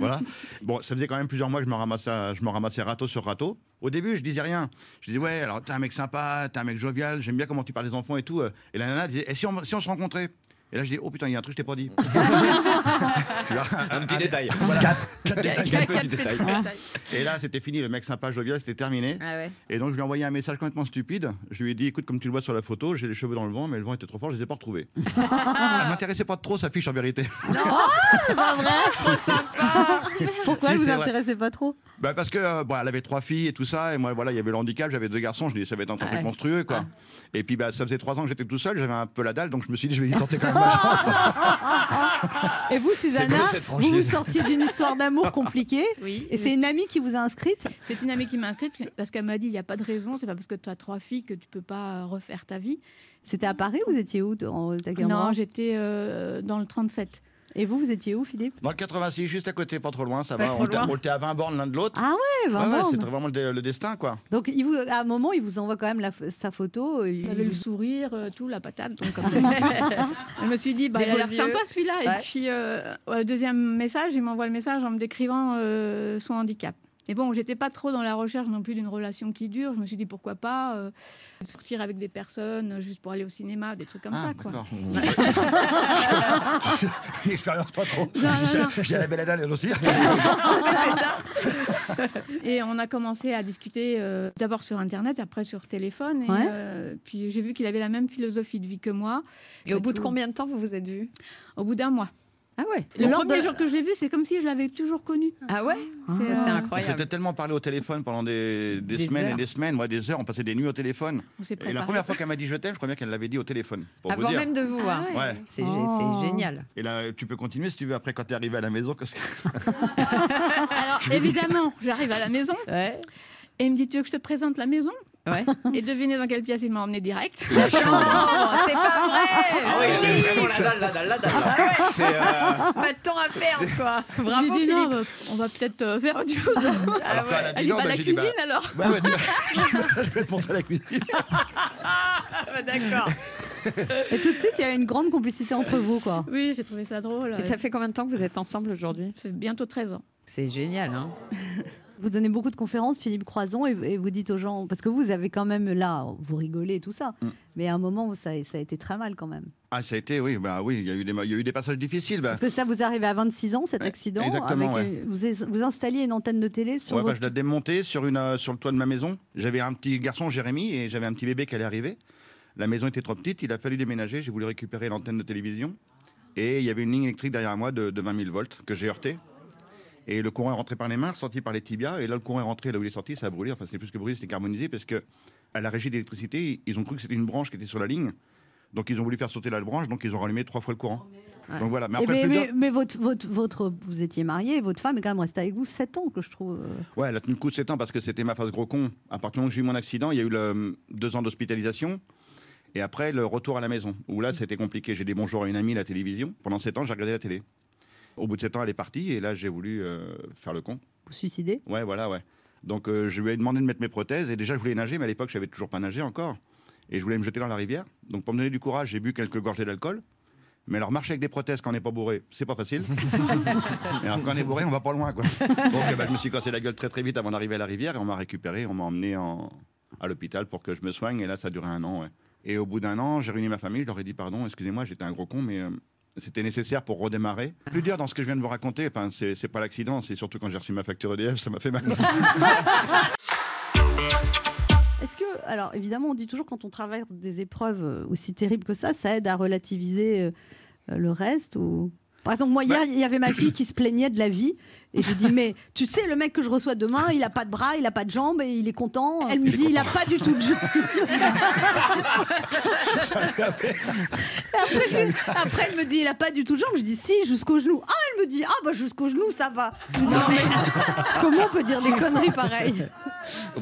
voilà. Bon, ça faisait quand même plusieurs mois que je me ramassais, je me ramassais râteau sur râteau. Au début, je disais rien. Je disais ouais, alors t'es un mec sympa, t'es un mec jovial, j'aime bien comment tu parles des enfants et tout. Et la nana disait, et si on, si on se rencontrait? Et là, je dis oh putain, il y a un truc que je t'ai pas dit. <laughs> <laughs> Tu vois, Un petit détail. Voilà. Quatre <laughs> détails, quatre petits détails. Et là, c'était fini, le mec sympa, jovial, c'était terminé. Ah ouais. Et donc, je lui ai envoyé un message complètement stupide. Je lui ai dit, écoute, comme tu le vois sur la photo, j'ai les cheveux dans le vent, mais le vent était trop fort, je les ai pas retrouvés. Elle m'intéressait pas trop, sa fiche, en vérité. Pourquoi Si, vous c'est vrai. intéressez pas trop Bah, parce que, euh, bon, elle avait trois filles et tout ça, et moi, voilà, il y avait le handicap, j'avais deux garçons, je dis, ça va être un truc Ah ouais. monstrueux, quoi. Et puis, bah, ça faisait trois ans que j'étais tout seul, j'avais un peu la dalle, donc je me suis dit, je vais y tenter quand même ma chance. Et vous, Susanna, cette vous vous sortiez d'une histoire d'amour <laughs> compliquée. Oui. Et c'est une amie qui vous a inscrite C'est une amie qui m'a inscrite parce qu'elle m'a dit il n'y a pas de raison, c'est pas parce que tu as trois filles que tu peux pas euh, refaire ta vie. C'était à Paris Vous étiez où en- Non, j'étais euh, dans le 37. Et vous, vous étiez où, Philippe Dans le 86, juste à côté, pas trop loin, ça Pas va. trop On était- loin. on était à 20 bornes l'un de l'autre. Ah ouais, Ouais, ouais, vraiment. c'était vraiment le, destin, quoi. Donc, il vous, à un moment, il vous envoie quand même la sa photo. il- Il avait le sourire, euh, tout, la patate. Donc, comme- <laughs> je me suis dit, bah, il a l'air sympa celui-là. Ouais. Et puis, euh, deuxième message, il m'envoie le message en me décrivant euh, son handicap. Et bon, j'étais pas trop dans la recherche non plus d'une relation qui dure. Je me suis dit pourquoi pas euh, sortir avec des personnes euh, juste pour aller au cinéma, des trucs comme Ah, ça, quoi. d'accord. Une <laughs> expérience pas trop. À la belle Adèle, elle aussi. <laughs> Et on a commencé à discuter euh, d'abord sur Internet, après sur téléphone. Et Ouais. euh, puis j'ai vu qu'il avait la même philosophie de vie que moi. Et au bout de combien de temps vous vous êtes vus? Au bout d'un mois. Ah ouais. Le Lors premier de- jour que je l'ai vu, c'est comme si je l'avais toujours connu. Ah ouais C'est, C'est euh, On incroyable. s'était tellement parlé au téléphone pendant des, des Des semaines heures. et des semaines, moi des heures, on passait des nuits au téléphone. On Et la première fois qu'elle m'a dit je t'aime, je crois bien qu'elle l'avait dit au téléphone. Pour vous Avant dire. même de vous voir. Ah Ouais. C'est Oh. génial. Et là, tu peux continuer si tu veux après quand tu es arrivé à la maison. Que... <laughs> Alors évidemment, j'arrive à la maison Ouais. et il me dit tu veux que je te présente la maison? Ouais. <laughs> Et devinez dans quelle pièce il m'a emmené direct. <laughs> Non, c'est pas vrai. Ah oui, il avait vraiment la dalle, la dalle, la dalle. C'est euh, pas de temps à perdre, quoi. Bravo, J'ai dit Philippe. non, bah, on va peut-être euh, faire autre chose. Alors elle a dit Elle est non, pas à bah, la dit, bah, cuisine alors ouais, <laughs> je vais te montrer la cuisine. Ah, bah, D'accord. Et tout de suite, il y a une grande complicité entre vous, quoi. Oui, j'ai trouvé ça drôle. Et ça fait combien de temps que vous êtes ensemble aujourd'hui? Ça fait bientôt 13 ans. C'est génial, hein Vous donnez beaucoup de conférences, Philippe Croison, et, et vous dites aux gens, parce que vous avez quand même là, vous rigolez et tout ça, Mm. mais à un moment, ça, ça a été très mal quand même. Ah, ça a été, oui, bah oui, il y a eu des, il y a eu des passages difficiles. Bah. Parce que ça vous arrive à 26 ans, cet Ouais, accident. exactement, avec ouais. une- vous, vous installiez une antenne de télé sur Ouais, bah, votre... je l'ai démonté sur, une, euh, sur le toit de ma maison. J'avais un petit garçon, Jérémy, et j'avais un petit bébé qui allait arriver. La maison était trop petite, il a fallu déménager. J'ai voulu récupérer l'antenne de télévision. Et il y avait une ligne électrique derrière moi de, de 20 000 volts que j'ai heurté. Et le courant est rentré par les mains, sorti par les tibias. Et là, le courant est rentré là où il est sorti, ça a brûlé. Enfin, c'est plus que brûlé, c'était carbonisé parce que à la régie d'électricité, ils ont cru que c'était une branche qui était sur la ligne. Donc, ils ont voulu faire sauter la branche, donc ils ont rallumé trois fois le courant. Donc voilà. Mais après, mais, mais- votre, votre, votre, vous étiez marié, votre femme est quand même restée avec vous 7 ans, que je trouve. euh, Ouais, elle a tenu le coup de 7 ans parce que c'était ma phase gros con. À partir du moment où j'ai eu mon accident, il y a eu le, deux ans d'hospitalisation. Et après, le retour à la maison, où là, c'était compliqué. J'ai dit bonjour à une amie à la télévision. Pendant 7 ans, j'ai regardé la télé. Au bout de 7 ans, elle est partie. Et là, j'ai voulu euh, faire le con. vous suicidez. Ouais, voilà, ouais. Donc, euh, je lui ai demandé de mettre mes prothèses. Et déjà, je voulais nager, mais à l'époque, je savais toujours pas nager encore. Et je voulais me jeter dans la rivière. Donc, pour me donner du courage, j'ai bu quelques gorgées d'alcool. Mais alors, marcher avec des prothèses quand on n'est pas bourré, c'est pas facile. <laughs> et alors, quand on est bourré, on va pas loin, quoi. Donc, eh ben, je me suis cassé la gueule très, très vite avant d'arriver à la rivière. Et on m'a récupéré, on m'a emmené en- à l'hôpital pour que je me soigne. Et là, ça a duré un an, ouais. Et au bout d'un an, j'ai réuni ma famille. Je leur ai dit, pardon, excusez-moi, j'étais un gros con, mais. euh, c'était nécessaire pour redémarrer. Plus dur dans ce que je viens de vous raconter, enfin, c'est pas l'accident, c'est surtout quand j'ai reçu ma facture EDF, ça m'a fait mal. <laughs> Est-ce que, alors évidemment, on dit toujours quand on traverse des épreuves euh, aussi terribles que ça, ça aide à relativiser euh, le reste ou... Par exemple, moi, hier, il y avait ma fille qui se plaignait de la vie. Et je dis, mais tu sais, le mec que je reçooi demain, il a pas de bras, il a pas de jambes et il est content. Elle me dit, il a content. pas du tout de jambes. <laughs> après, je- après, elle me dit, il a pas du tout de jambes. Je dis, si, jusqu'au genou. Ah, elle me dit, ah, bah, jusqu'au genou, ça va. Non, mais comment on peut dire des conneries pareilles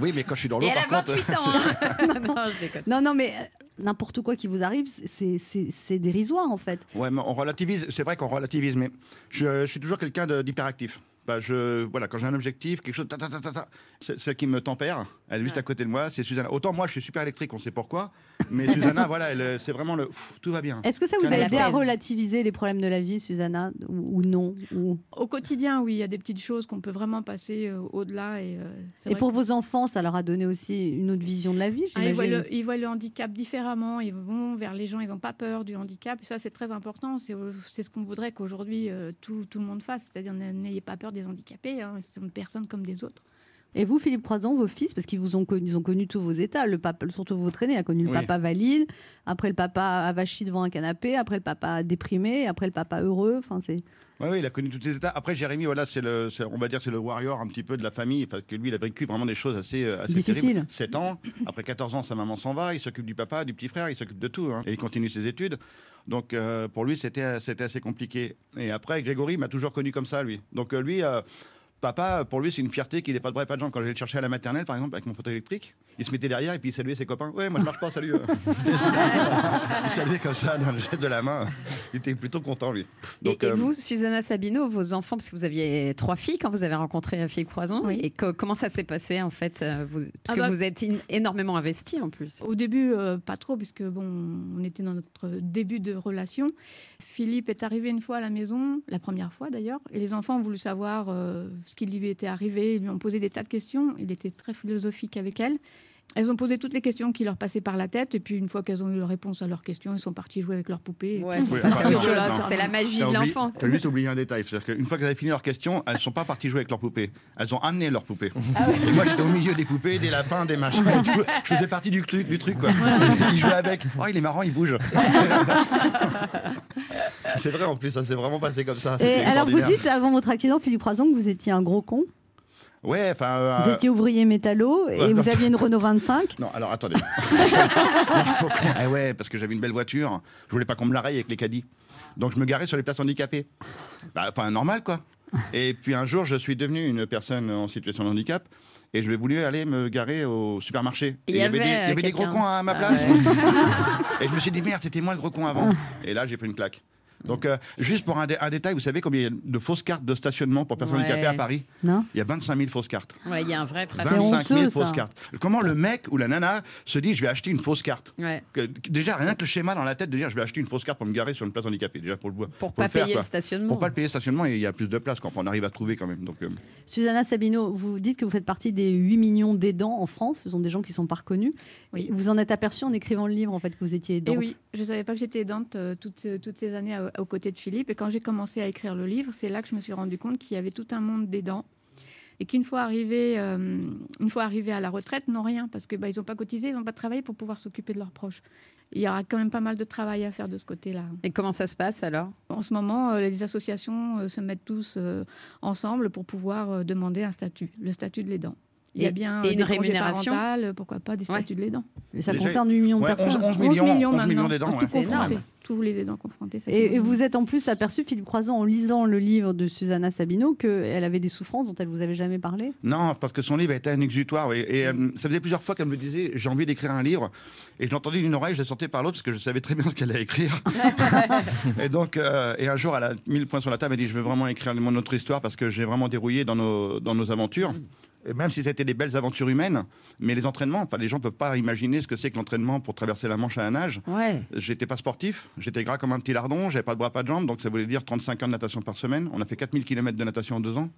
Oui, mais quand je suis dans l'eau, Et elle a par contre. 28 ans. hein. <laughs> non, je déconne. Non, non, mais n'importe quoi qui vous arrive, c'est- dérisoire en fait. Ouais, mais on relativise. C'est vrai qu'on relativise, mais je, je suis toujours quelqu'un d'hyperactif. Enfin, je, voilà, quand j'ai un objectif, quelque chose, ta, ta, celle qui me tempère, elle est juste à côté de moi, c'est Susanna. Autant moi, je suis super électrique, on sait pourquoi, mais <laughs> Susanna, voilà, elle, euh, c'est vraiment le, pff, tout va bien. Est-ce que ça vous a aidé à relativiser les problèmes de la vie, Susanna, ou, ou non ou... Au quotidien, oui, il y a des petites choses qu'on peut vraiment passer euh, au-delà. Et, euh, Et pour que- vos enfants, ça leur a donné aussi une autre vision de la vie, Ah, ils, voient le, ils voient le handicap différemment, ils vont vers les gens, ils n'ont pas peur du handicap. Et ça, c'est très important. C'est c'est ce qu'on voudrait qu'aujourd'hui euh, tout, tout le monde fasse. C'est-à-dire, n'ayez pas peur des handicapés. Hein, ce sont des personnes comme des autres. Et vous, Philippe Croison, vos fils, parce qu'ils vous ont connu, ils ont connu tous vos états. Le papa, surtout votre aîné, a connu le Oui. papa valide, après le papa avachi devant un canapé, après le papa déprimé, après le papa heureux. Enfin, c'est. Oui, oui, il a connu tous les états. Après, Jérémy, voilà, c'est le, on va dire, c'est le warrior un petit peu de la famille, parce que lui, il a vécu vraiment des choses assez, euh, assez Difficiles. terribles. 7 ans, après 14 ans, sa maman s'en va, il s'occupe du papa, du petit frère, il s'occupe de tout, hein. et il continue ses études. Donc, euh, pour lui, c'était, c'était assez compliqué. Et après, Grégory m'a toujours connu comme ça, lui. Donc, euh, lui, euh, papa, pour lui, c'est une fierté qu'il n'ait pas de bras et pas de jambes. Quand j'allais le chercher à la maternelle, par exemple, avec mon fauteuil électrique, il se mettait derrière et puis il saluait ses copains. Ouais, moi je marche pas, salut. <laughs> il saluait comme ça, dans le geste de la main. Il était plutôt content, lui. Et, Donc, et euh, vous, Susanna Sabino, vos enfants, parce que vous aviez trois filles quand vous avez rencontré Philippe Croison, Oui. et co- comment ça s'est passé en fait euh, vous- Parce Ah que bah- vous êtes in- énormément investi en plus. Au début, euh, pas trop, puisque bon, on était dans notre début de relation. Philippe est arrivé une fois à la maison, la première fois d'ailleurs, et les enfants ont voulu savoir euh, ce qui lui était arrivé. Ils lui ont posé des tas de questions. Il était très philosophique avec elles. Elles ont posé toutes les questions qui leur passaient par la tête, et puis une fois qu'elles ont eu la réponse à leurs questions, ils sont partis jouer avec leurs poupées. Ouais, puis, c'est Oui, la magie de l'enfant. T'as juste oublié un détail. C'est-à-dire qu'une fois qu'elles avaient fini leur question, elles ne sont pas parties jouer avec leurs poupées. Elles ont amené leurs poupées. Et moi, j'étais au milieu des poupées, des lapins, des machins et tout. Je faisais partie du, truc- du truc, quoi. Ils jouaient avec. Oh, il est marrant, il bouge. <laughs> c'est vrai, en plus, ça s'est vraiment passé comme ça. Et alors, vous dites avant votre accident, Philippe Croison, que vous étiez un gros con. Ouais, enfin. euh, Vous étiez ouvrier métallo et <laughs> vous non. aviez une Renault 25. Non, alors attendez. <laughs> ah ouais, parce que j'avais une belle voiture. Je voulais pas qu'on me la raye avec les caddies. Donc je me garais sur les places handicapées. Bah, Enfin, normal quoi. Et puis un jour, je suis devenu une personne en situation de handicap. Et je vais voulu aller me garer au supermarché. Il Et y il y avait, des, il y avait des quelqu'un. gros cons à ma Ah place. ouais. et je me suis dit, merde, c'était moi le gros con avant. Et là, j'ai pris une claque. Donc, euh, juste pour un, dé- un détail, vous savez combien il y a de fausses cartes de stationnement pour personnes Ouais. handicapées à Paris? Non Il y a 25 000 fausses cartes. Ouais, il y a un vrai trafic. 25 000 honteux, fausses ça. cartes. Comment le mec ou la nana se dit je vais acheter une fausse carte? Ouais. Que- Déjà, rien que le schéma dans la tête de dire je vais acheter une fausse carte pour me garer sur une place handicapée, déjà pour le voir. Pour pas le faire, payer quoi. le stationnement. Pour pas le payer le stationnement, il y a plus de place quand on arrive à trouver quand même. Donc, euh, Susanna Sabino, vous dites que vous faites partie des 8 millions d'aidants en France. Ce sont des gens qui sont pas reconnus. Oui. Vous en êtes aperçu en écrivant le livre, en fait, que vous étiez aidante. Et oui, je savais pas que j'étais aidante euh, toutes, ces- toutes ces années à- aux côtés de Philippe. Et quand j'ai commencé à écrire le livre, c'est là que je me suis rendu compte qu'il y avait tout un monde d'aidants. Et qu'une fois arrivés, euh, une fois arrivés à la retraite, n'ont rien parce que bah, ils n'ont pas cotisé, ils n'ont pas travaillé pour pouvoir s'occuper de leurs proches. Il y aura quand même pas mal de travail à faire de ce côté-là. Et comment ça se passe alors? En ce moment, euh, les associations euh, se mettent tous euh, ensemble pour pouvoir euh, demander un statut, le statut de l'aidant. Il y a Et- bien et euh, une des rémunération parentales, pourquoi pas des Ouais. statuts de l'aidant. Et ça Déjà- concerne 8 millions de ouais, personnes. 11, 11 millions, 11 millions maintenant, tout tous les aidants confrontés. ça Et, 11 et millions. vous êtes en plus aperçu, Philippe Croison, en lisant le livre de Susanna Sabino, qu'elle avait des souffrances dont elle vous avait jamais parlé? Non, parce que son livre était un exutoire. Et euh, ça faisait plusieurs fois qu'elle me disait j'ai envie d'écrire un livre. Et je l'entendais d'une oreille, je le sentais par l'autre parce que je savais très bien ce qu'elle allait écrire. <laughs> et donc, euh, et un jour, elle a mis le point sur la table et dit je veux vraiment écrire mon autre histoire parce que j'ai vraiment dérouillé dans nos, dans nos aventures. Et même si c'était des belles aventures humaines, mais les entraînements, enfin, les gens ne peuvent pas imaginer ce que c'est que l'entraînement pour traverser la Manche à la nage. Ouais. J'étais pas sportif, j'étais gras comme un petit lardon, j'avais pas de bras, pas de jambes, donc ça voulait dire 35 ans de natation par semaine. On a fait 4000 km de natation en deux ans.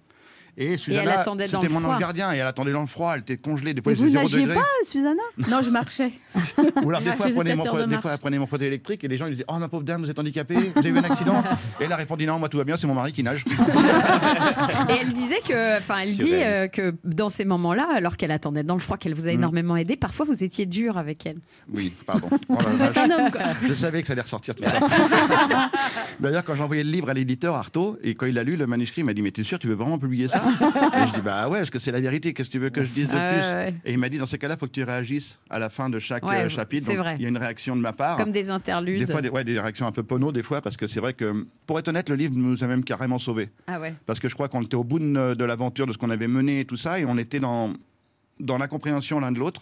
Et Susanna, c'était mon ange gardien, et elle attendait dans le froid, elle était congelée, des fois vous faisait 0 nagiez pas, Susanna? Non, je marchais. Ou alors des fois, elle prenait mon, sept heures de des marche. fois, elle prenait mon fauteuil électrique et les gens ils disaient Oh ma pauvre dame, vous êtes handicapée, vous avez eu un accident Et elle a répondu Non, moi tout va bien, c'est mon mari qui nage. Et elle disait que, enfin, elle dit euh, que dans ces moments-là, alors qu'elle attendait dans le froid, qu'elle vous a Mm. énormément aidé, parfois vous étiez dur avec elle. Oui, pardon. <laughs> Oh la Vous êtes vache. un homme, quoi. Je savais que ça allait ressortir tout ça. <laughs> D'ailleurs, quand j'ai envoyé le livre à l'éditeur Artaud, et quand il a lu le manuscrit, il m'a dit Mais t'es sûr, tu veux vraiment publier ça? <laughs> Et je dis Bah ouais, est-ce que c'est la vérité? Qu'est-ce que tu veux que je dise de plus? ouais. Et il m'a dit Dans ces cas-là, il faut que tu réagisses à la fin de chaque Ouais, euh, chapitre. c'est Donc, vrai. Il y a une réaction de ma part. Comme des interludes. Des fois, des, ouais, des réactions un peu pono, des fois, parce que c'est vrai que, pour être honnête, le livre nous a même carrément sauvés. Ah ouais. Parce que je crois qu'on était au bout de, de l'aventure, de ce qu'on avait mené et tout ça, et on était dans, dans l'incompréhension l'un de l'autre.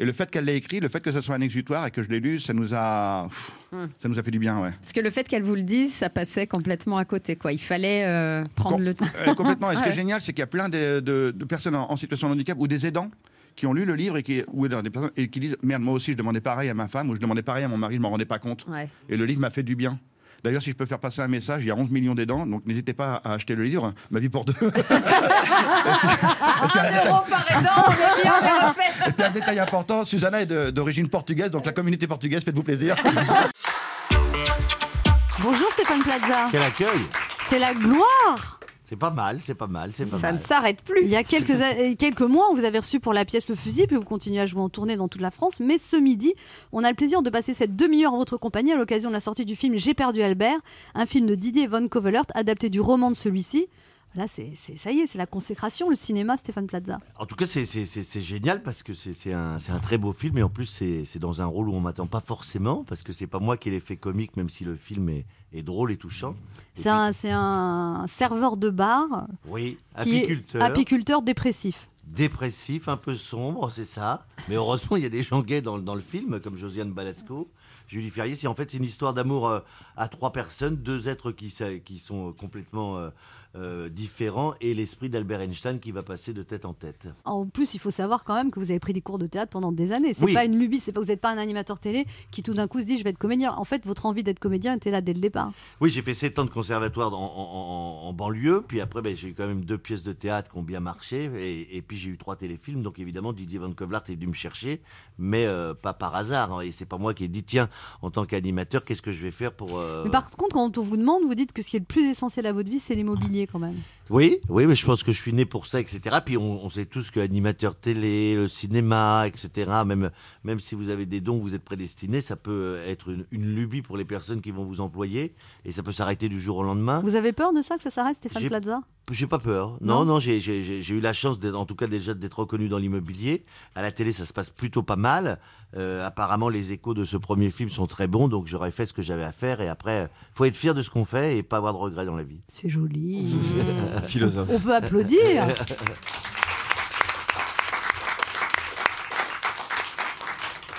Et le fait qu'elle l'ait écrit, le fait que ce soit un exutoire et que je l'ai lu, ça nous a, pff, Hum. ça nous a fait du bien, ouais. Parce que le fait qu'elle vous le dise, ça passait complètement à côté. Quoi. Il fallait euh, prendre Com- le temps. Euh, complètement. Et ce qui est <laughs> génial, c'est qu'il y a plein de, de- de personnes en, en situation de handicap ou des aidants qui ont lu le livre et qui, ou des personnes- et qui disent Merde, moi aussi, je demandais pareil à ma femme ou je demandais pareil à mon mari, je m'en rendais pas compte. Ouais. Et le livre m'a fait du bien. D'ailleurs, si je peux faire passer un message, il y a 11 millions d'aidants, donc n'hésitez pas à acheter le livre, Ma vie pour deux. <laughs> <laughs> Et puis un détail important, Susanna est de- d'origine portugaise, donc la communauté portugaise, faites-vous plaisir. Bonjour Stéphane Plaza. Quel accueil C'est la gloire. C'est pas mal, c'est pas mal, c'est pas Ça mal. ne s'arrête plus. Il y a quelques, a- quelques mois, on vous avait reçu pour la pièce Le Fusil, puis vous continuez à jouer en tournée dans toute la France. Mais ce midi, on a le plaisir de passer cette demi-heure en votre compagnie à l'occasion de la sortie du film J'ai perdu Albert, un film de Didier Von Covelert, adapté du roman de celui-ci. Là, c'est ça y est, c'est la consécration, le cinéma, Stéphane Plaza. En tout cas, c'est- génial parce que c'est un, très beau film et en plus, c'est dans un rôle où on m'attend pas forcément parce que c'est pas moi qui ai l'effet comique, même si le film est, est drôle et touchant. C'est un, serveur de bar Oui, qui apiculteur, est apiculteur dépressif. dépressif, un peu sombre, c'est ça. Mais heureusement, il y a des gens gays dans, le- dans le film, comme Josiane Balasco, Julie Ferrier. C'est en fait une histoire d'amour euh, à trois personnes, deux êtres qui, sont complètement euh, différents et l'esprit d'Albert Einstein qui va passer de tête en tête. En plus, il faut savoir quand même que vous avez pris des cours de théâtre pendant des années. C'est Oui. pas une lubie, c'est pas vous n'êtes pas un animateur télé qui tout d'un coup se dit je vais être comédien. En fait, votre envie d'être comédien était là dès le départ. Oui, j'ai fait 7 ans de conservatoire en, en- en- en banlieue, puis après ben, j'ai eu quand même deux pièces de théâtre qui ont bien marché, et, et puis j'ai eu trois téléfilms, donc évidemment Didier Van Kovlart est venu me chercher, mais euh, pas par hasard, hein, et c'est pas moi qui ai dit tiens, en tant qu'animateur, qu'est-ce que je vais faire pour... euh, Mais par contre, quand on vous demande, vous dites que ce qui est le plus essentiel à votre vie, c'est l'immobilier quand même. Oui, oui, mais je pense que je suis né pour ça, etc. Puis on, on sait tous que animateur télé, le cinéma, etc. Même, même si vous avez des dons, vous êtes prédestiné, ça peut être une, une lubie pour les personnes qui vont vous employer, et ça peut s'arrêter du jour au lendemain. Vous avez peur de ça que ça s'arrête, Stéphane Plaza? J'ai pas peur. Non, non, j'ai- j'ai j'ai- j'ai eu la chance, d'être- en tout cas déjà d'être reconnu dans l'immobilier. À la télé, ça se passe plutôt pas mal. Euh, apparemment, les échos de ce premier film sont très bons, donc j'aurais fait ce que j'avais à faire. Et après, faut être fier de ce qu'on fait et pas avoir de regrets dans la vie. C'est joli. <laughs> Philosophe. On peut applaudir. <laughs>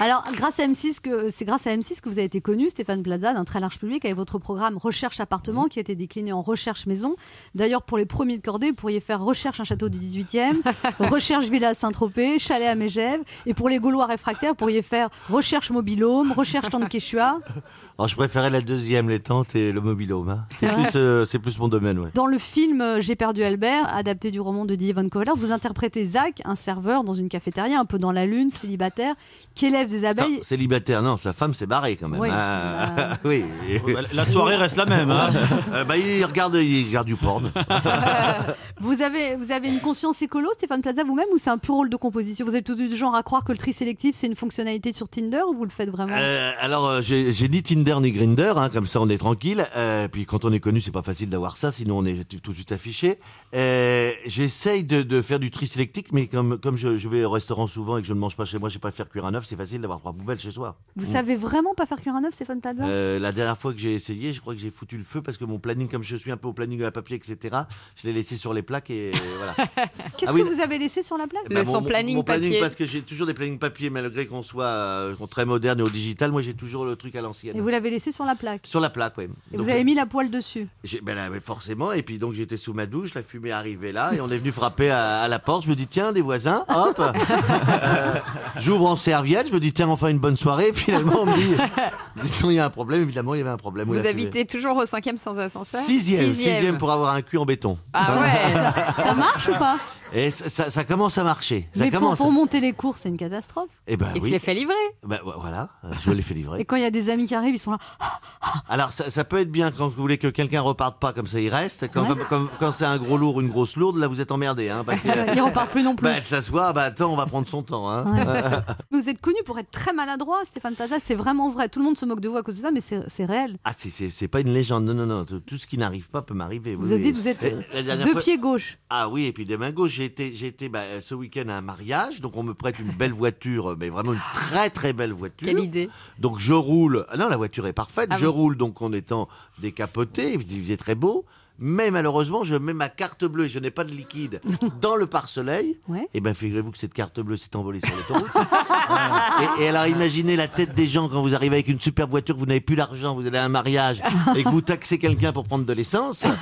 Alors, grâce à M6, que c'est grâce à M6 que vous avez été connu, Stéphane Plaza, d'un très large public, avec votre programme Recherche appartement, qui a été décliné en Recherche maison. D'ailleurs, pour les premiers de cordée, vous pourriez faire Recherche un château du 18e, <laughs> Recherche villa à Saint-Tropez, Chalet à Megève. Et pour les Gaulois réfractaires, vous pourriez faire Recherche mobilhome, Recherche tente Quechua. <laughs> Alors, je préférais la deuxième, les tentes et le mobilhome. hein. C'est plus, euh, c'est plus mon domaine, ouais. Dans le film euh, J'ai perdu Albert, adapté du roman de Didier Van Kohler, vous interprétez Zach, un serveur dans une cafétéria, un peu dans la lune, célibataire, qui élève des Ça, abeilles. célibataire, non, sa femme s'est barrée quand même. Oui. Ah, oui. <laughs> La soirée reste la même. Hein. <laughs> Euh, bah, il regarde, il regarde du porn. <laughs> Vous avez, vous avez une conscience écolo, Stéphane Plaza, vous-même, ou c'est un pur rôle de composition? Vous êtes tout du genre à croire que le tri sélectif, c'est une fonctionnalité sur Tinder, ou vous le faites vraiment? Euh, alors, euh, j'ai ni Tinder ni Grinder, hein, comme ça on est tranquille. Euh, puis quand on est connu, c'est pas facile d'avoir ça, sinon on est tout de suite affiché. Euh, J'essaye de, de faire du tri sélectique, mais comme, comme je, je vais au restaurant souvent et que je ne mange pas chez moi, je préfère cuire un œuf, c'est facile d'avoir trois poubelles chez soi. Vous Mm. savez vraiment pas faire cuire un œuf, Stéphane Plaza? Euh, la dernière fois que j'ai essayé, je crois que j'ai foutu le feu parce que mon planning, comme je suis un peu au planning à papier, etc., je l'ai laissé sur les plaques et voilà. <laughs> Qu'est-ce ah oui, que vous avez laissé sur la plaque? Bah, mon- mon- mon planning, parce que j'ai toujours des plannings papier, malgré qu'on soit euh, très moderne et au digital, moi j'ai toujours le truc à l'ancienne. Et vous l'avez laissé sur la plaque? Sur la plaque, oui. Et vous avez mis la poêle dessus? ben là, forcément, et puis donc j'étais sous ma douche, la fumée arrivait là, et on est venu frapper à, à la porte. Je me dis, tiens, des voisins, hop. <laughs> Euh, J'ouvre en serviette, je me dis, tiens, enfin une bonne soirée. Finalement, on me dit, <laughs> il y a un problème, évidemment, il y avait un problème. Vous habitez toujours au cinquième sans ascenseur Sixième, sixième pour avoir un cul en béton. Ah ouais Ça marche ou pas? Et ça, ça- ça commence à marcher. Ça Mais pour, commence. pour monter les cours, c'est une catastrophe. Eh ben, Il oui. se les fait livrer. Ben, voilà, je les fais livrer. Et quand il y a des amis qui arrivent, ils sont là. Alors ça, ça peut être bien quand vous voulez que quelqu'un reparte pas comme ça il reste. Quand, Ouais. c'est un gros lourd, une grosse lourde, là vous êtes emmerdé. Hein, parce que, <laughs> Ils repartent plus non plus. Bah, elle s'assoit, bah attends, on va prendre son temps. Hein. <laughs> Vous êtes connu pour être très maladroit, Stéphane Plaza, c'est vraiment vrai. Tout le monde se moque de vous à cause de ça, mais c'est réel. Ah, c'est- c'est pas une légende, non, non, non. Tout tout ce qui n'arrive pas peut m'arriver. Vous oui, avez dit que vous êtes Et euh, deux fois- pieds gauche. Ah oui, et puis des mains gauches. J'ai été, j'ai été bah, ce week-end à un mariage, donc on me prête une belle voiture, mais vraiment une très très belle voiture. Quelle idée. Donc je roule. Non, la voiture est parfaite. Ah je roule donc en étant décapoté. Il faisait très beau. Mais malheureusement, je mets ma carte bleue et je n'ai pas de liquide <laughs> dans le pare-soleil. Ouais. Et bien, figurez-vous que cette carte bleue s'est envolée sur l'autoroute. <laughs> et, et alors, imaginez la tête des gens quand vous arrivez avec une super voiture, vous n'avez plus l'argent, vous allez à un mariage et que vous taxez quelqu'un pour prendre de l'essence. <laughs>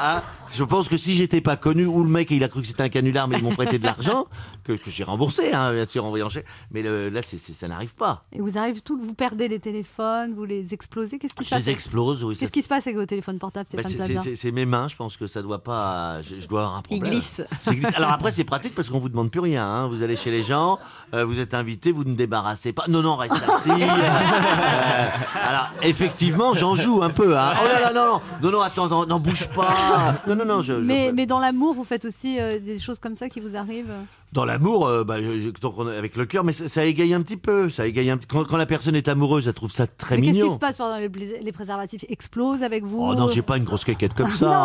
Ah, je pense que si j'étais pas connu, ou le mec il a cru que c'était un canular, mais ils m'ont prêté de l'argent, <laughs> que, que j'ai remboursé, hein, bien sûr, en voyant chez- Mais le- là, c'est- c'est- ça n'arrive pas. Et vous arrivez tout, vous perdez les téléphones, vous les explosez. Qu'est-ce qui se Je passe les explose, oui. Qu'est-ce qui se passe avec vos téléphones portables, Bah, c'est- mes mains, je pense que ça doit pas. Je, je dois avoir un problème. glisse. Ça glisse. Alors après, c'est pratique parce qu'on vous demande plus rien. hein. Vous allez chez les gens, euh, vous êtes invité, vous ne débarrassez pas. Non, non, reste assis. <laughs> Euh, alors effectivement, j'en joue un peu. hein. Oh là là, non, non, non, non, attends, non, non, bouge pas. Non, non, non, je. je- mais, mais dans l'amour, vous faites aussi euh, des choses comme ça qui vous arrivent? Dans l'amour, euh, bah, je- je- avec le cœur, mais ça, ça égaye un petit peu. Ça égaye un petit- quand, quand la personne est amoureuse, elle trouve ça très Mais qu'est-ce qui mignon. se passe pendant les, les préservatifs Explosent avec vous Oh non, j'ai pas une grosse caquette comme ça. <laughs>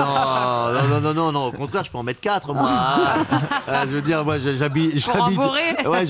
Ah, non, non, non, non, non, au contraire, je peux en mettre quatre, moi. <laughs> Ah, je veux dire, moi, j'habite. J'habite-. Ouais,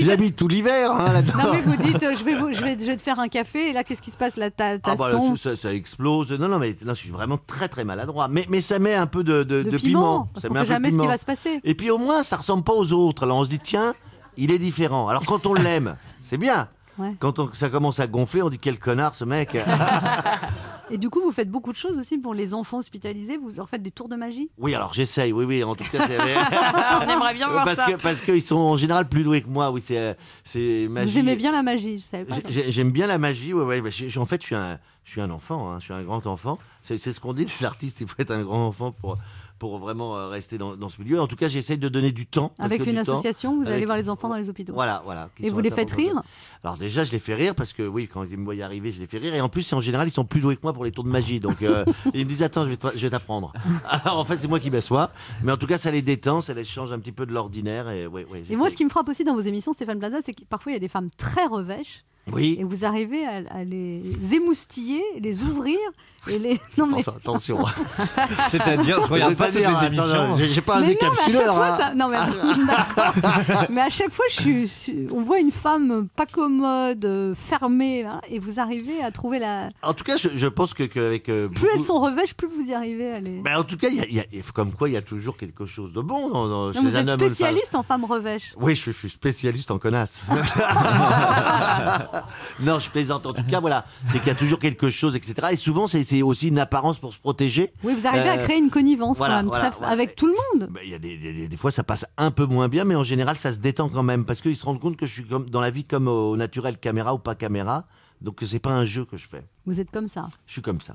j'habite tout l'hiver, hein. Non mais vous dites, euh, je, vais vous- je, vais, je vais te faire un café, et là qu'est-ce qui se passe La ta- Ah tasse bah, ça, ça explose. Non, non, mais là, je suis vraiment très, très maladroit. Mais, mais ça met un peu de, de, de, de piment, Ça met un peu jamais ce qui piment. va se passer. Et puis au moins, ça ressemble pas aux autres. Alors on se dit, tiens, il est différent. Alors quand on l'aime, <laughs> c'est bien. Ouais. Quand on- ça commence à gonfler, on dit quel connard ce mec. <laughs> Et du coup, vous faites beaucoup de choses aussi pour les enfants hospitalisés. Vous en faites des tours de magie? Oui, alors j'essaye, oui, oui, en tout cas, c'est. <laughs> On aimerait bien voir parce ça. que parce qu'ils sont en général plus doués que moi, oui, c'est c'est magie. Vous aimez bien la magie, je savais pas. J'ai- J'aime bien la magie, ouais, ouais. bah, je- je- en fait, je suis un, je suis un enfant, hein, je suis un grand enfant. C'est c'est ce qu'on dit des artistes, il faut être un grand enfant pour pour vraiment euh, rester dans, dans ce milieu. En tout cas, j'essaye de donner du temps. parce Avec que une temps- association, vous allez voir les enfants dans les hôpitaux. Voilà, voilà. Et vous les faites rire Alors déjà, je les fais rire parce que oui, quand ils me voient y arriver, je les fais rire. Et en plus, en général, ils sont plus doués que moi pour les tours de magie. Donc euh, <laughs> ils me disent attends, je vais t'apprendre. <laughs> Alors en fait, c'est moi qui m'assois. Mais en tout cas, ça les détend, ça les change un petit peu de l'ordinaire. Et ouais, ouais. Et moi, ce qui me frappe aussi dans vos émissions, Stéphane Plaza, c'est que parfois il y a des femmes très revêches Oui. et vous arrivez à, à les émoustiller, les ouvrir et les. <laughs> Non mais. Attention, attention. <laughs> C'est-à-dire, je regarde pas toutes les émissions. j'ai- pas un mais mais chaque décapsuleur. fois, hein. ça... mais... <laughs> Mais à chaque fois, je suis... suis- on voit une femme pas commode, fermée, hein, et vous arrivez à trouver la. En tout cas, je, je pense que qu'avec euh, Plus elles sont revêches, plus vous y arrivez à les. Ben, en tout cas, y a- y a- comme quoi il y a toujours quelque chose de bon dans, dans- chez vous un êtes homme femme. spécialiste en femmes revêches. Oui, je, je suis spécialiste en connasse. <laughs> non, je plaisante. En tout cas, voilà, c'est qu'il y a toujours quelque chose, etc. Et souvent, c'est aussi une apparence pour se protéger. Oui, vous arrivez à Euh, créer une connivence voilà, quand même, voilà, très- voilà. avec tout le monde. Il y a des, des- des fois, ça passe un peu moins bien, mais en général, ça se détend quand même parce qu'ils se rendent compte que je suis comme, dans la vie comme au naturel, caméra ou pas caméra. Donc, c'est pas un jeu que je fais. Vous êtes comme ça. Je suis comme ça.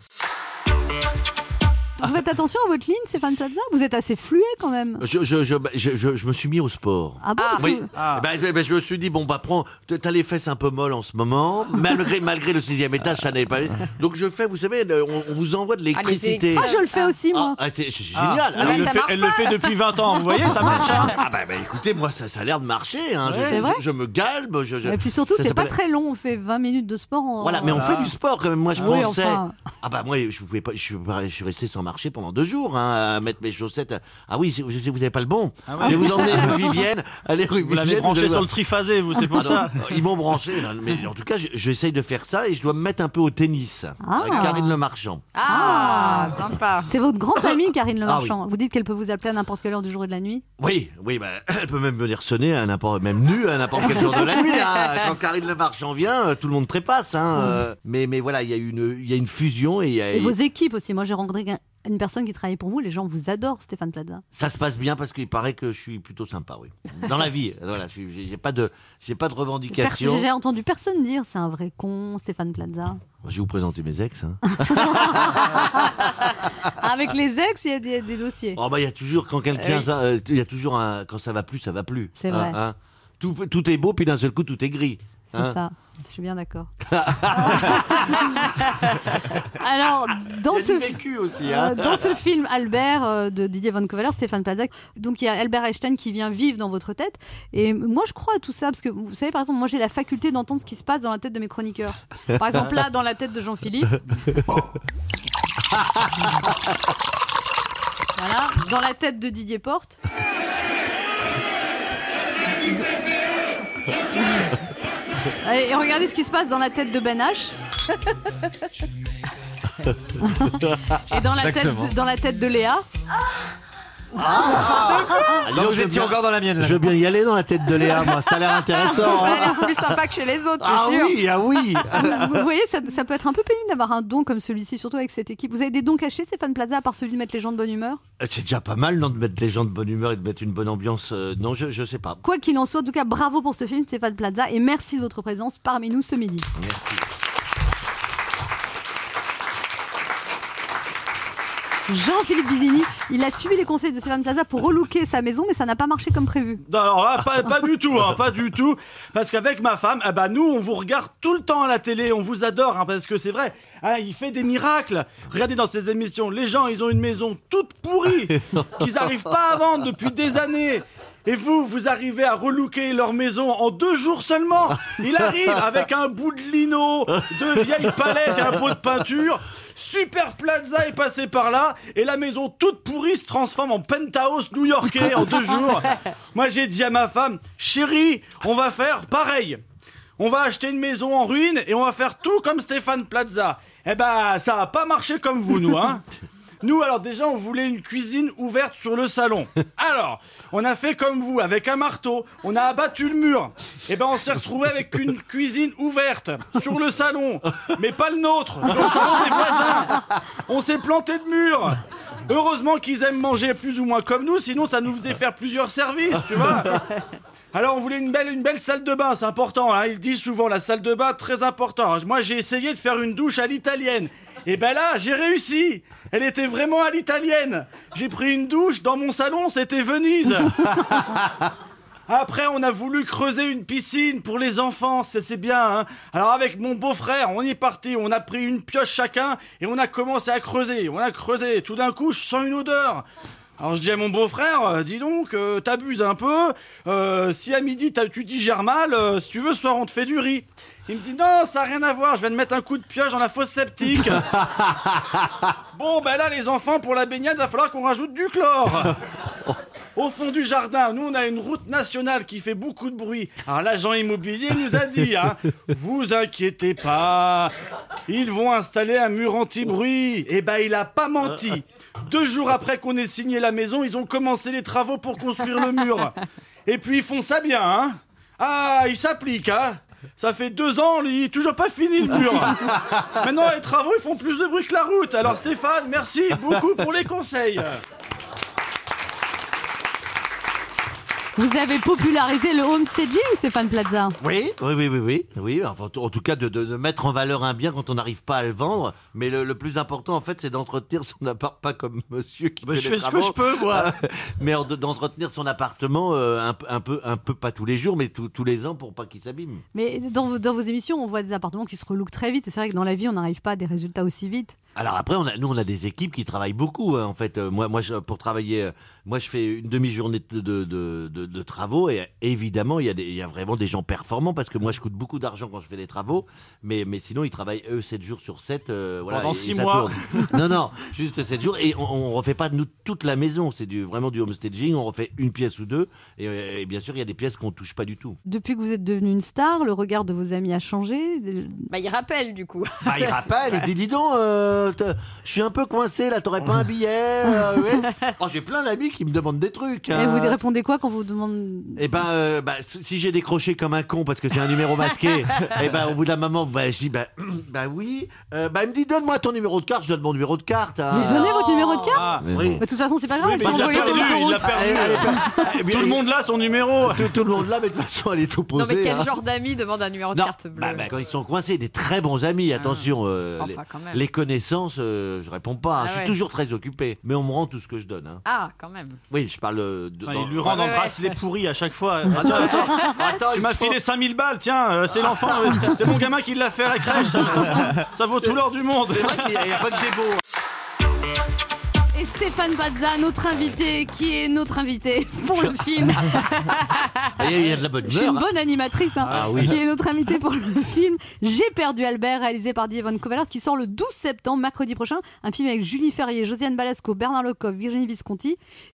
Vous faites attention à votre ligne, Stéphane Plaza? Vous êtes assez fluet quand même. Je, je, je, je, je- je me suis mis au sport. Ah bon Oui. Ah. Ben, je me suis dit, bon, bah, prends, t'as les fesses un peu molles en ce moment, malgré, <laughs> malgré le sixième étage, ça n'est pas. Donc, je fais, vous savez, on, on vous envoie de l'électricité. Ah, je le fais aussi, moi. Ah, ah, c'est Ah. génial. Elle, le fait, marche elle le fait depuis 20 ans, vous voyez, ça marche. hein. ah, bah, bah, écoutez, moi, ça, ça a l'air de marcher. Hein. Vrai je me galbe. Je, je- Et puis surtout, c'est pas très long. On fait 20 minutes de sport. En... Voilà, mais on fait du sport quand même. Moi, je Oui, pensais. enfin. Ah bah moi, je pouvais pas. Je suis, pas- je suis resté sans marcher pendant deux jours, hein, à mettre mes chaussettes. Ah oui, je sais, vous n'avez pas le bon. Je vais vous emmener <laughs> rue Vivienne. Allez rue Vous l'avez branché allez sur le triphasé, vous, c'est pour Ah non, ça. Ils m'ont branché. là. Mais en tout cas, je- j'essaye de faire ça et je dois me mettre un peu au tennis. Ah. Avec Karine Le Marchand. Ah, sympa. C'est votre grande <laughs> amie, Karine Le Ah oui. Marchand. Vous dites qu'elle peut vous appeler à n'importe quelle heure du jour et de la nuit Oui, oui, bah, <clears throat> elle peut même venir sonner à n'importe, même nue à n'importe quel jour de la nuit. hein. <laughs> Quand Karine Le Marchand vient, euh, tout le monde trépasse. Hein. euh. Mais, mais voilà, il y a une, il y a une fusion et, il y a- Et vos équipes aussi. Moi, j'ai rencontré une personne qui travaille pour vous. Les gens vous adorent, Stéphane Plaza. ça se passe bien parce qu'il paraît que je suis plutôt sympa, oui. Dans la vie, voilà, je suis- j'ai pas de, j'ai pas de Per- revendication. J'ai entendu personne dire c'est un vrai con, Stéphane Plaza. Je vais vous présenter mes ex. Hein. <laughs> Avec les ex, il y a des, des dossiers. Oh bah il y a toujours quand quelqu'un, ça, euh, il y a toujours un, quand ça va plus, ça va plus. C'est Hein, vrai. hein. Tout, tout est beau puis d'un seul coup tout est gris. C'est hein. ça. Je suis bien d'accord. <laughs> <laughs> Alors, dans ce, vécu aussi. Hein. euh, dans ce film Albert euh, de Didier Van Coveler, Stéphane Plaza, donc il y a Albert Einstein qui vient vivre dans votre tête. Et moi, je crois à tout ça parce que vous savez, par exemple, moi j'ai la faculté d'entendre ce qui se passe dans la tête de mes chroniqueurs. Par exemple, là, dans la tête de Jean-Philippe. <laughs> Voilà, dans la tête de Didier Porte. Et et regardez ce qui se passe dans la tête de Ben H. <laughs> Et dans la, tête dans la tête de Léa. Ah, vous étiez encore dans la mienne. là. Je veux bien y aller dans la tête de Léa, moi. Ça a l'air <laughs> intéressant. Ça hein. a l'air plus sympa que chez les autres, Ah sûr. oui, ah oui. <laughs> Vous voyez, ça, ça peut être un peu pénible d'avoir un don comme celui-ci, surtout avec cette équipe. Vous avez des dons cachés, Stéphane Plaza, à part celui de mettre les gens de bonne humeur? C'est déjà pas mal, non, de mettre les gens de bonne humeur et de mettre une bonne ambiance. euh, non, je, je sais pas. Quoi qu'il en soit, en tout cas, bravo pour ce film, Stéphane Plaza, et merci de votre présence parmi nous ce midi. Merci. Jean-Philippe Bizini, il a suivi les conseils de Stéphane Plaza pour relooker sa maison, mais ça n'a pas marché comme prévu. Non, alors là, pas, pas du tout, hein, pas du tout. Parce qu'avec ma femme, eh ben, nous, on vous regarde tout le temps à la télé, on vous adore, hein, parce que c'est vrai, hein, il fait des miracles. Regardez dans ces émissions, les gens, ils ont une maison toute pourrie, <laughs> qu'ils n'arrivent pas à vendre depuis des années. Et vous, vous arrivez à relooker leur maison en deux jours seulement. Il arrive avec un bout de lino, de vieilles palettes et un pot de peinture. Super Plaza est passé par là et la maison toute pourrie se transforme en penthouse new-yorkais en deux jours. <laughs> Moi j'ai dit à ma femme, chérie, on va faire pareil. On va acheter une maison en ruine et on va faire tout comme Stéphane Plaza. Eh ben, ça a pas marché comme vous, nous, hein. <laughs> Nous, alors déjà, on voulait une cuisine ouverte sur le salon. <laughs> Alors, on a fait comme vous, avec un marteau, on a abattu le mur. Et ben, on s'est retrouvé avec une cuisine ouverte sur le salon, mais pas le nôtre, sur le salon des voisins. On s'est planté de mur. Heureusement qu'ils aiment manger plus ou moins comme nous, sinon ça nous faisait faire plusieurs services, tu vois. Alors on voulait une belle, une belle salle de bain, c'est important. Hein. Ils disent souvent la salle de bain très important. Moi j'ai essayé de faire une douche à l'italienne. Et ben là j'ai réussi. Elle était vraiment à l'italienne. J'ai pris une douche dans mon salon, c'était Venise. <laughs> Après, on a voulu creuser une piscine pour les enfants, ça c'est bien. Hein Alors avec mon beau-frère, on y est parti, on a pris une pioche chacun et on a commencé à creuser. On a creusé. Tout d'un coup, je sens une odeur. Alors je dis à mon beau-frère, euh, dis donc, euh, t'abuses un peu. Euh, si à midi tu digères mal, euh, si tu veux, ce soir on te fait du riz. Il me dit non, ça n'a rien à voir, je vais te mettre un coup de pioche dans la fosse septique. <laughs> bon, ben là, les enfants, pour la baignade, va falloir qu'on rajoute du chlore. <laughs> Au fond du jardin, nous, on a une route nationale qui fait beaucoup de bruit. Alors l'agent immobilier nous a dit, hein, <laughs> vous inquiétez pas, ils vont installer un mur anti-bruit. Eh ben, il a pas menti. Deux jours après qu'on ait signé la maison, ils ont commencé les travaux pour construire le mur. Et puis ils font ça bien, hein Ah, ils s'appliquent, hein ça fait deux ans, il est toujours pas fini le mur. <laughs> Maintenant, les travaux, ils font plus de bruit que la route. Alors Stéphane, merci beaucoup pour les conseils. Vous avez popularisé le homestaging, Stéphane Plaza. Oui, oui, oui, oui, oui. oui enfin, en tout cas, de, de- de mettre en valeur un bien quand on n'arrive pas à le vendre. Mais le, le plus important, en fait, c'est d'entretenir son appart, pas comme monsieur qui Bah, fait je les fais ce que je peux, moi. mais en- d'entretenir son appartement euh, un, peu- un peu, un peu, pas tous les jours, mais tous- tous les ans pour pas qu'il s'abîme. Mais dans, vos- dans vos émissions, on voit des appartements qui se relookent très vite. Et c'est vrai que dans la vie, on n'arrive pas à des résultats aussi vite. Alors après, on a, nous, on a des équipes qui travaillent beaucoup. hein, en fait, Euh, moi, moi, je- pour travailler, euh, moi, je fais une demi-journée de, de, de, de- de travaux et évidemment, il y, a des- il y a vraiment des gens performants parce que moi, je coûte beaucoup d'argent quand je fais les travaux, mais, mais sinon, ils travaillent eux 7 jours sur 7. euh, voilà, Pendant et- six et ça mois. tourne. <laughs> non, non, juste 7 jours et on, on refait pas nous toute la maison. C'est du, vraiment du homestaging. On refait une pièce ou deux et, et bien sûr, il y a des pièces qu'on touche pas du tout. Depuis que vous êtes devenu une star, le regard de vos amis a changé? Bah, il rappelle du coup. Bah, il rappelle, il dit dis donc, euh, je suis un peu coincé là, t'aurais pas un billet euh, ouais. <laughs> Oh, J'ai plein d'amis qui me demandent des trucs. Et hein. vous répondez quoi quand vous demande Eh ben, euh, bah, si j'ai décroché comme un con parce que c'est un numéro masqué, <laughs> eh ben, au bout d'un moment, bah, je dis, bah, <clears throat> bah oui. Euh, bah, il me dit, donne-moi ton numéro de carte, je donne mon numéro de carte. hein. Vous donnez votre numéro de carte Ah, Oui. Bah, De toute façon, c'est pas grave, Oui, elle mais s'est il l'a perdu, l'a perdu. Elle- elle est <laughs> Tout le monde là, son numéro. Tout, tout le monde là, mais de toute façon, elle est opposée. Non, mais quel hein. genre d'amis demande un numéro de Non, carte bleue bah, bah, quand ils sont coincés, des très bons amis, attention. euh, Enfin, les, quand même. les connaissances, euh, je réponds pas. hein. Ah je suis ouais. toujours très occupé, mais on me rend tout ce que je donne. hein. Ah, quand même. Oui, je parle de. Il lui rend un. Bracelet pourri à chaque fois. <laughs> Attends, attends, attends, Tu m'as filé 5000 balles, tiens, euh, c'est l'enfant, euh, <laughs> c'est mon gamin qui l'a fait à la crèche, ça, ça- ça vaut tout l'or du monde. C'est vrai qu'il n'y a, a pas que des beaux. Et Stéphane Bazza, notre invité, qui est notre invité pour le <laughs> film. Il y a- il y a de la bonne Je suis une humeur. hein. bonne animatrice, hein, Ah oui. qui est notre invité pour le film J'ai perdu Albert, réalisé par Dievon Covalard, qui sort le 12 septembre, mercredi prochain. Un film avec Julie Ferrier, Josiane Balasco, Bernard Lecoq, Virginie Visconti.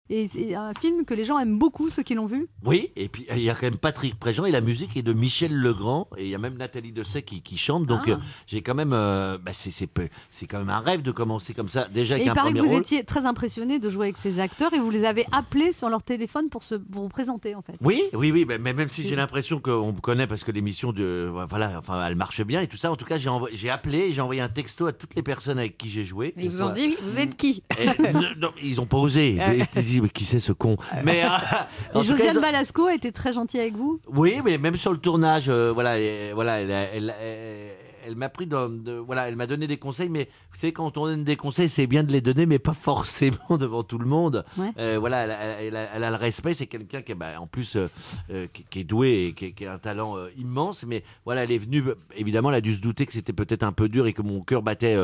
Et c'est un film que les gens aiment beaucoup, ceux qui l'ont vu. Oui, et puis il y a quand même Patrick Préjean et la musique est de Michel Legrand et il y a même Nathalie Dessay qui, qui chante. Donc Ah. euh, j'ai quand même, euh, bah, c'est c'est c'est quand même un rêve de commencer comme ça. Déjà Et avec il un paraît que premier vous rôle. étiez très impressionné de jouer avec ces acteurs et vous les avez appelés sur leur téléphone pour, se, pour vous présenter, en fait. Oui, oui, oui, mais même si j'ai l'impression qu'on me connaît parce que l'émission de, voilà, enfin, elle marche bien et tout ça. En tout cas, j'ai envoyé- j'ai appelé, et j'ai envoyé un texto à toutes les personnes avec qui j'ai joué. Ils vous ont dit, vous êtes qui Et- non, non, ils ont pas osé. <laughs> Ils mais qui c'est ce con Mais euh, <laughs> cas, Josiane Balasco a été très gentille avec vous? Oui, mais même sur le tournage, euh, voilà, voilà, elle, elle- elle- elle m'a pris de, voilà, elle m'a donné des conseils, mais vous savez, quand on donne des conseils, c'est bien de les donner, mais pas <laughs> forcément devant tout le monde. Ouais. Euh, voilà, elle, a- elle a, elle a le respect, c'est quelqu'un qui, est, bah, en plus, euh, euh, qui, qui est doué et qui, qui a un talent euh, immense, mais voilà, elle est venue, évidemment, elle a dû se douter que c'était peut-être un peu dur et que mon cœur battait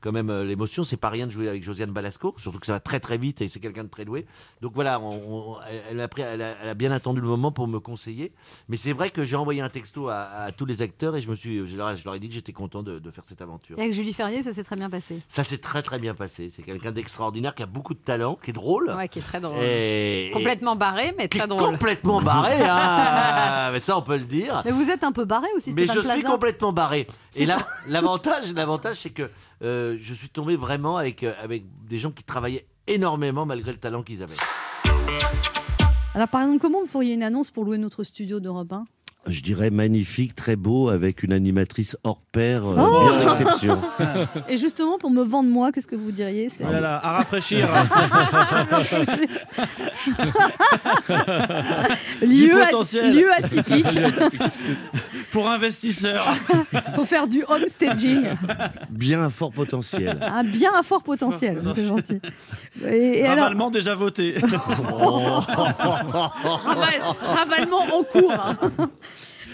quand même l'émotion. C'est pas rien de jouer avec Josiane Balasco, surtout que ça va très très vite et c'est quelqu'un de très doué. Donc voilà, on- on- elle, a pris, elle, a, elle a bien attendu le moment pour me conseiller. Mais c'est vrai que j'ai envoyé un texto à, à tous les acteurs et je me suis, je leur, je leur ai dit que j'étais content de, de faire cette aventure. Et avec Julie Ferrier, ça s'est très bien passé. Ça s'est très très bien passé. C'est quelqu'un d'extraordinaire qui a beaucoup de talent, qui est drôle. Ouais, qui est très drôle. Et- Complètement barré, mais très drôle. complètement barré, hein. <laughs> mais ça on peut le dire. Mais vous êtes un peu barré aussi, Mais je suis complètement barré. Et la- <laughs> l'avantage, l'avantage, c'est que euh, je suis tombé vraiment avec euh, avec des gens qui travaillaient énormément malgré le talent qu'ils avaient. Alors, par exemple, comment vous feriez une annonce pour louer notre studio d'Europe 1 Je dirais magnifique, très beau, avec une animatrice hors pair, euh, Oh bien d'exception. <laughs> Et justement, pour me vendre moi, qu'est-ce que vous diriez Stéphane Voilà, à rafraîchir. <laughs> Du lieu, potentiel. <laughs> lieu atypique. Pour investisseurs. faut faire du homestaging. Bien un fort potentiel. Ah, bien à fort potentiel, c'est gentil. Et, et alors, Ravalement déjà voté. raval- ravalement en cours.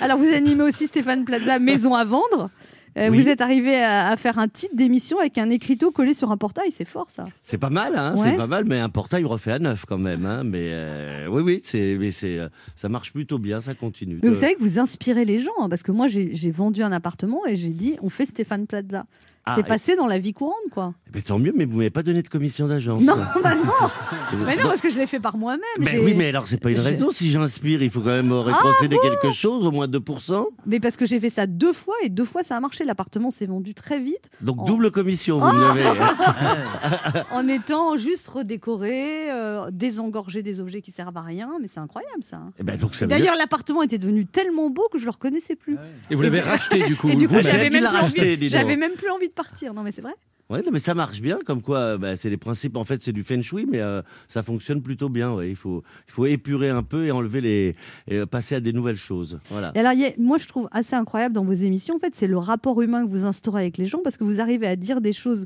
Alors, vous animez aussi Stéphane Plaza, Maison à vendre. Euh, Oui. Vous êtes arrivé à, à faire un titre d'émission avec un écriteau collé sur un portail, c'est fort ça. C'est pas mal, hein, Ouais. c'est pas mal, mais un portail refait à neuf quand même. Hein, mais euh, oui, oui, c'est, mais c'est, euh, ça marche plutôt bien, ça continue. Mais vous savez que vous inspirez les gens, hein, parce que moi j'ai vendu un appartement et j'ai dit on fait Stéphane Plaza. Ah, c'est et- passé dans la vie courante quoi. mais tant mieux, mais vous m'avez pas donné de commission d'agence. Non, bah non. <laughs> Mais non, parce que je l'ai fait par moi-même. ben j'ai- oui, mais alors c'est pas une raison. Si j'inspire, il faut quand même Ah rétrocéder quelque chose, au moins 2%. Mais parce que j'ai fait ça deux fois et deux fois ça a marché. L'appartement s'est vendu très vite Donc Oh. double commission, vous l'avez. <laughs> en étant juste redécoré, euh, désengorgé des objets qui servent à rien. Mais c'est incroyable ça. Eh ben, dire- D'ailleurs, l'appartement était devenu tellement beau que je le reconnaissais plus. Et vous l'avez racheté, du coup. Et du coup, j'avais même, envie- même plus envie de partir. Non, mais c'est vrai. Ouais, non, mais ça marche bien, comme quoi bah, c'est les principes. En fait, c'est du feng shui, mais euh, ça fonctionne plutôt bien. ouais. Il, faut, il faut épurer un peu et enlever les. et euh, passer à des nouvelles choses. Voilà. Et alors, il y a- moi, je trouve assez incroyable dans vos émissions, en fait, c'est le rapport humain que vous instaurez avec les gens parce que vous arrivez à dire des choses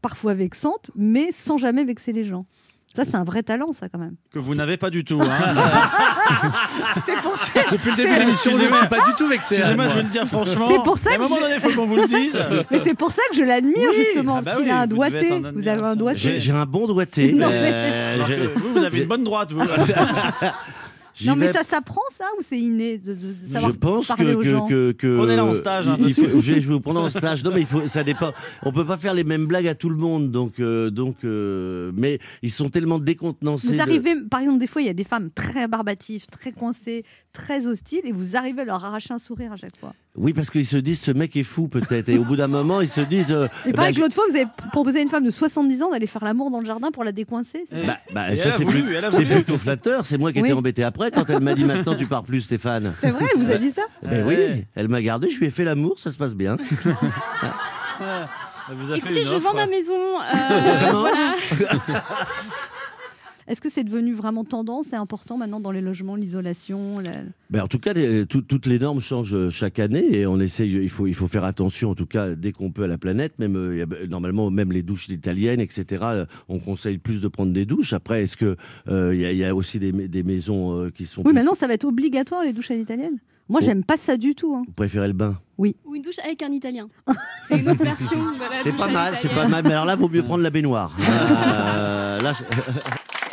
parfois vexantes, mais sans jamais vexer les gens. Ça, c'est un vrai talent, ça, quand même. Que vous n'avez pas du tout. hein. <laughs> c'est pour Depuis le début de l'émission, je suis pas du tout vexé. Excusez-moi, je veux le dire franchement. C'est pour ça À un que moment je- donné, il faut qu'on vous le dise. Mais c'est pour ça que je l'admire, Oui, justement, ah bah parce qu'il oui, a un doigté. Vous avez un doigté. J'ai un bon doigté. Non, mais, mais- euh, que vous, vous avez une bonne droite, vous. <laughs> <laughs> j'y Non, mais vais- ça s'apprend, ça, ou c'est inné de, de- de Je savoir pense parler que, aux que, gens que, que- Prenez-la en stage, hein, il faut- je vais je vais vous prendre en stage. Non, mais il faut, ça dépend. On peut pas faire les mêmes blagues à tout le monde, donc, euh, donc, euh, mais ils sont tellement décontenancés. Vous de- arrivez, par exemple, des fois, il y a des femmes très barbatives, très coincées, très hostiles, et vous arrivez à leur arracher un sourire à chaque fois. Oui, parce qu'ils se disent ce mec est fou peut-être, et au bout d'un moment ils se disent. euh, Et bah, pareil que l'autre fois, vous avez proposé à une femme de 70 ans d'aller faire l'amour dans le jardin pour la décoincer. Bah, bah, ça elle a c'est plus- plutôt flatteur. C'est moi qui Oui. étais embêté après quand elle m'a dit maintenant tu pars plus Stéphane. C'est vrai, elle vous a dit ça <laughs> Ben oui, elle m'a gardé, je lui ai fait l'amour, ça se passe bien. <laughs> Écoutez, je offre. vends ma maison. euh, voilà. <laughs> Est-ce que c'est devenu vraiment tendance et important maintenant dans les logements, l'isolation la- Ben, en tout cas, les- tout- toutes les normes changent euh, chaque année et on essaye. Il faut, il faut faire attention, en tout cas, dès qu'on peut à la planète. Même euh, a- normalement, même les douches italiennes, etc. euh, On conseille plus de prendre des douches. Après, est-ce que euh, il y, a- il y a aussi des, des maisons euh, qui sont. Oui, maintenant, ça va être obligatoire les douches à l'italienne. Moi, Oh. j'aime pas ça du tout. hein. Vous préférez le bain? Oui. Ou une douche avec un italien. <laughs> C'est une autre version de la C'est pas mal, c'est pas mal. Mais alors là, vaut mieux prendre la baignoire. <laughs> Euh, là, je- <laughs>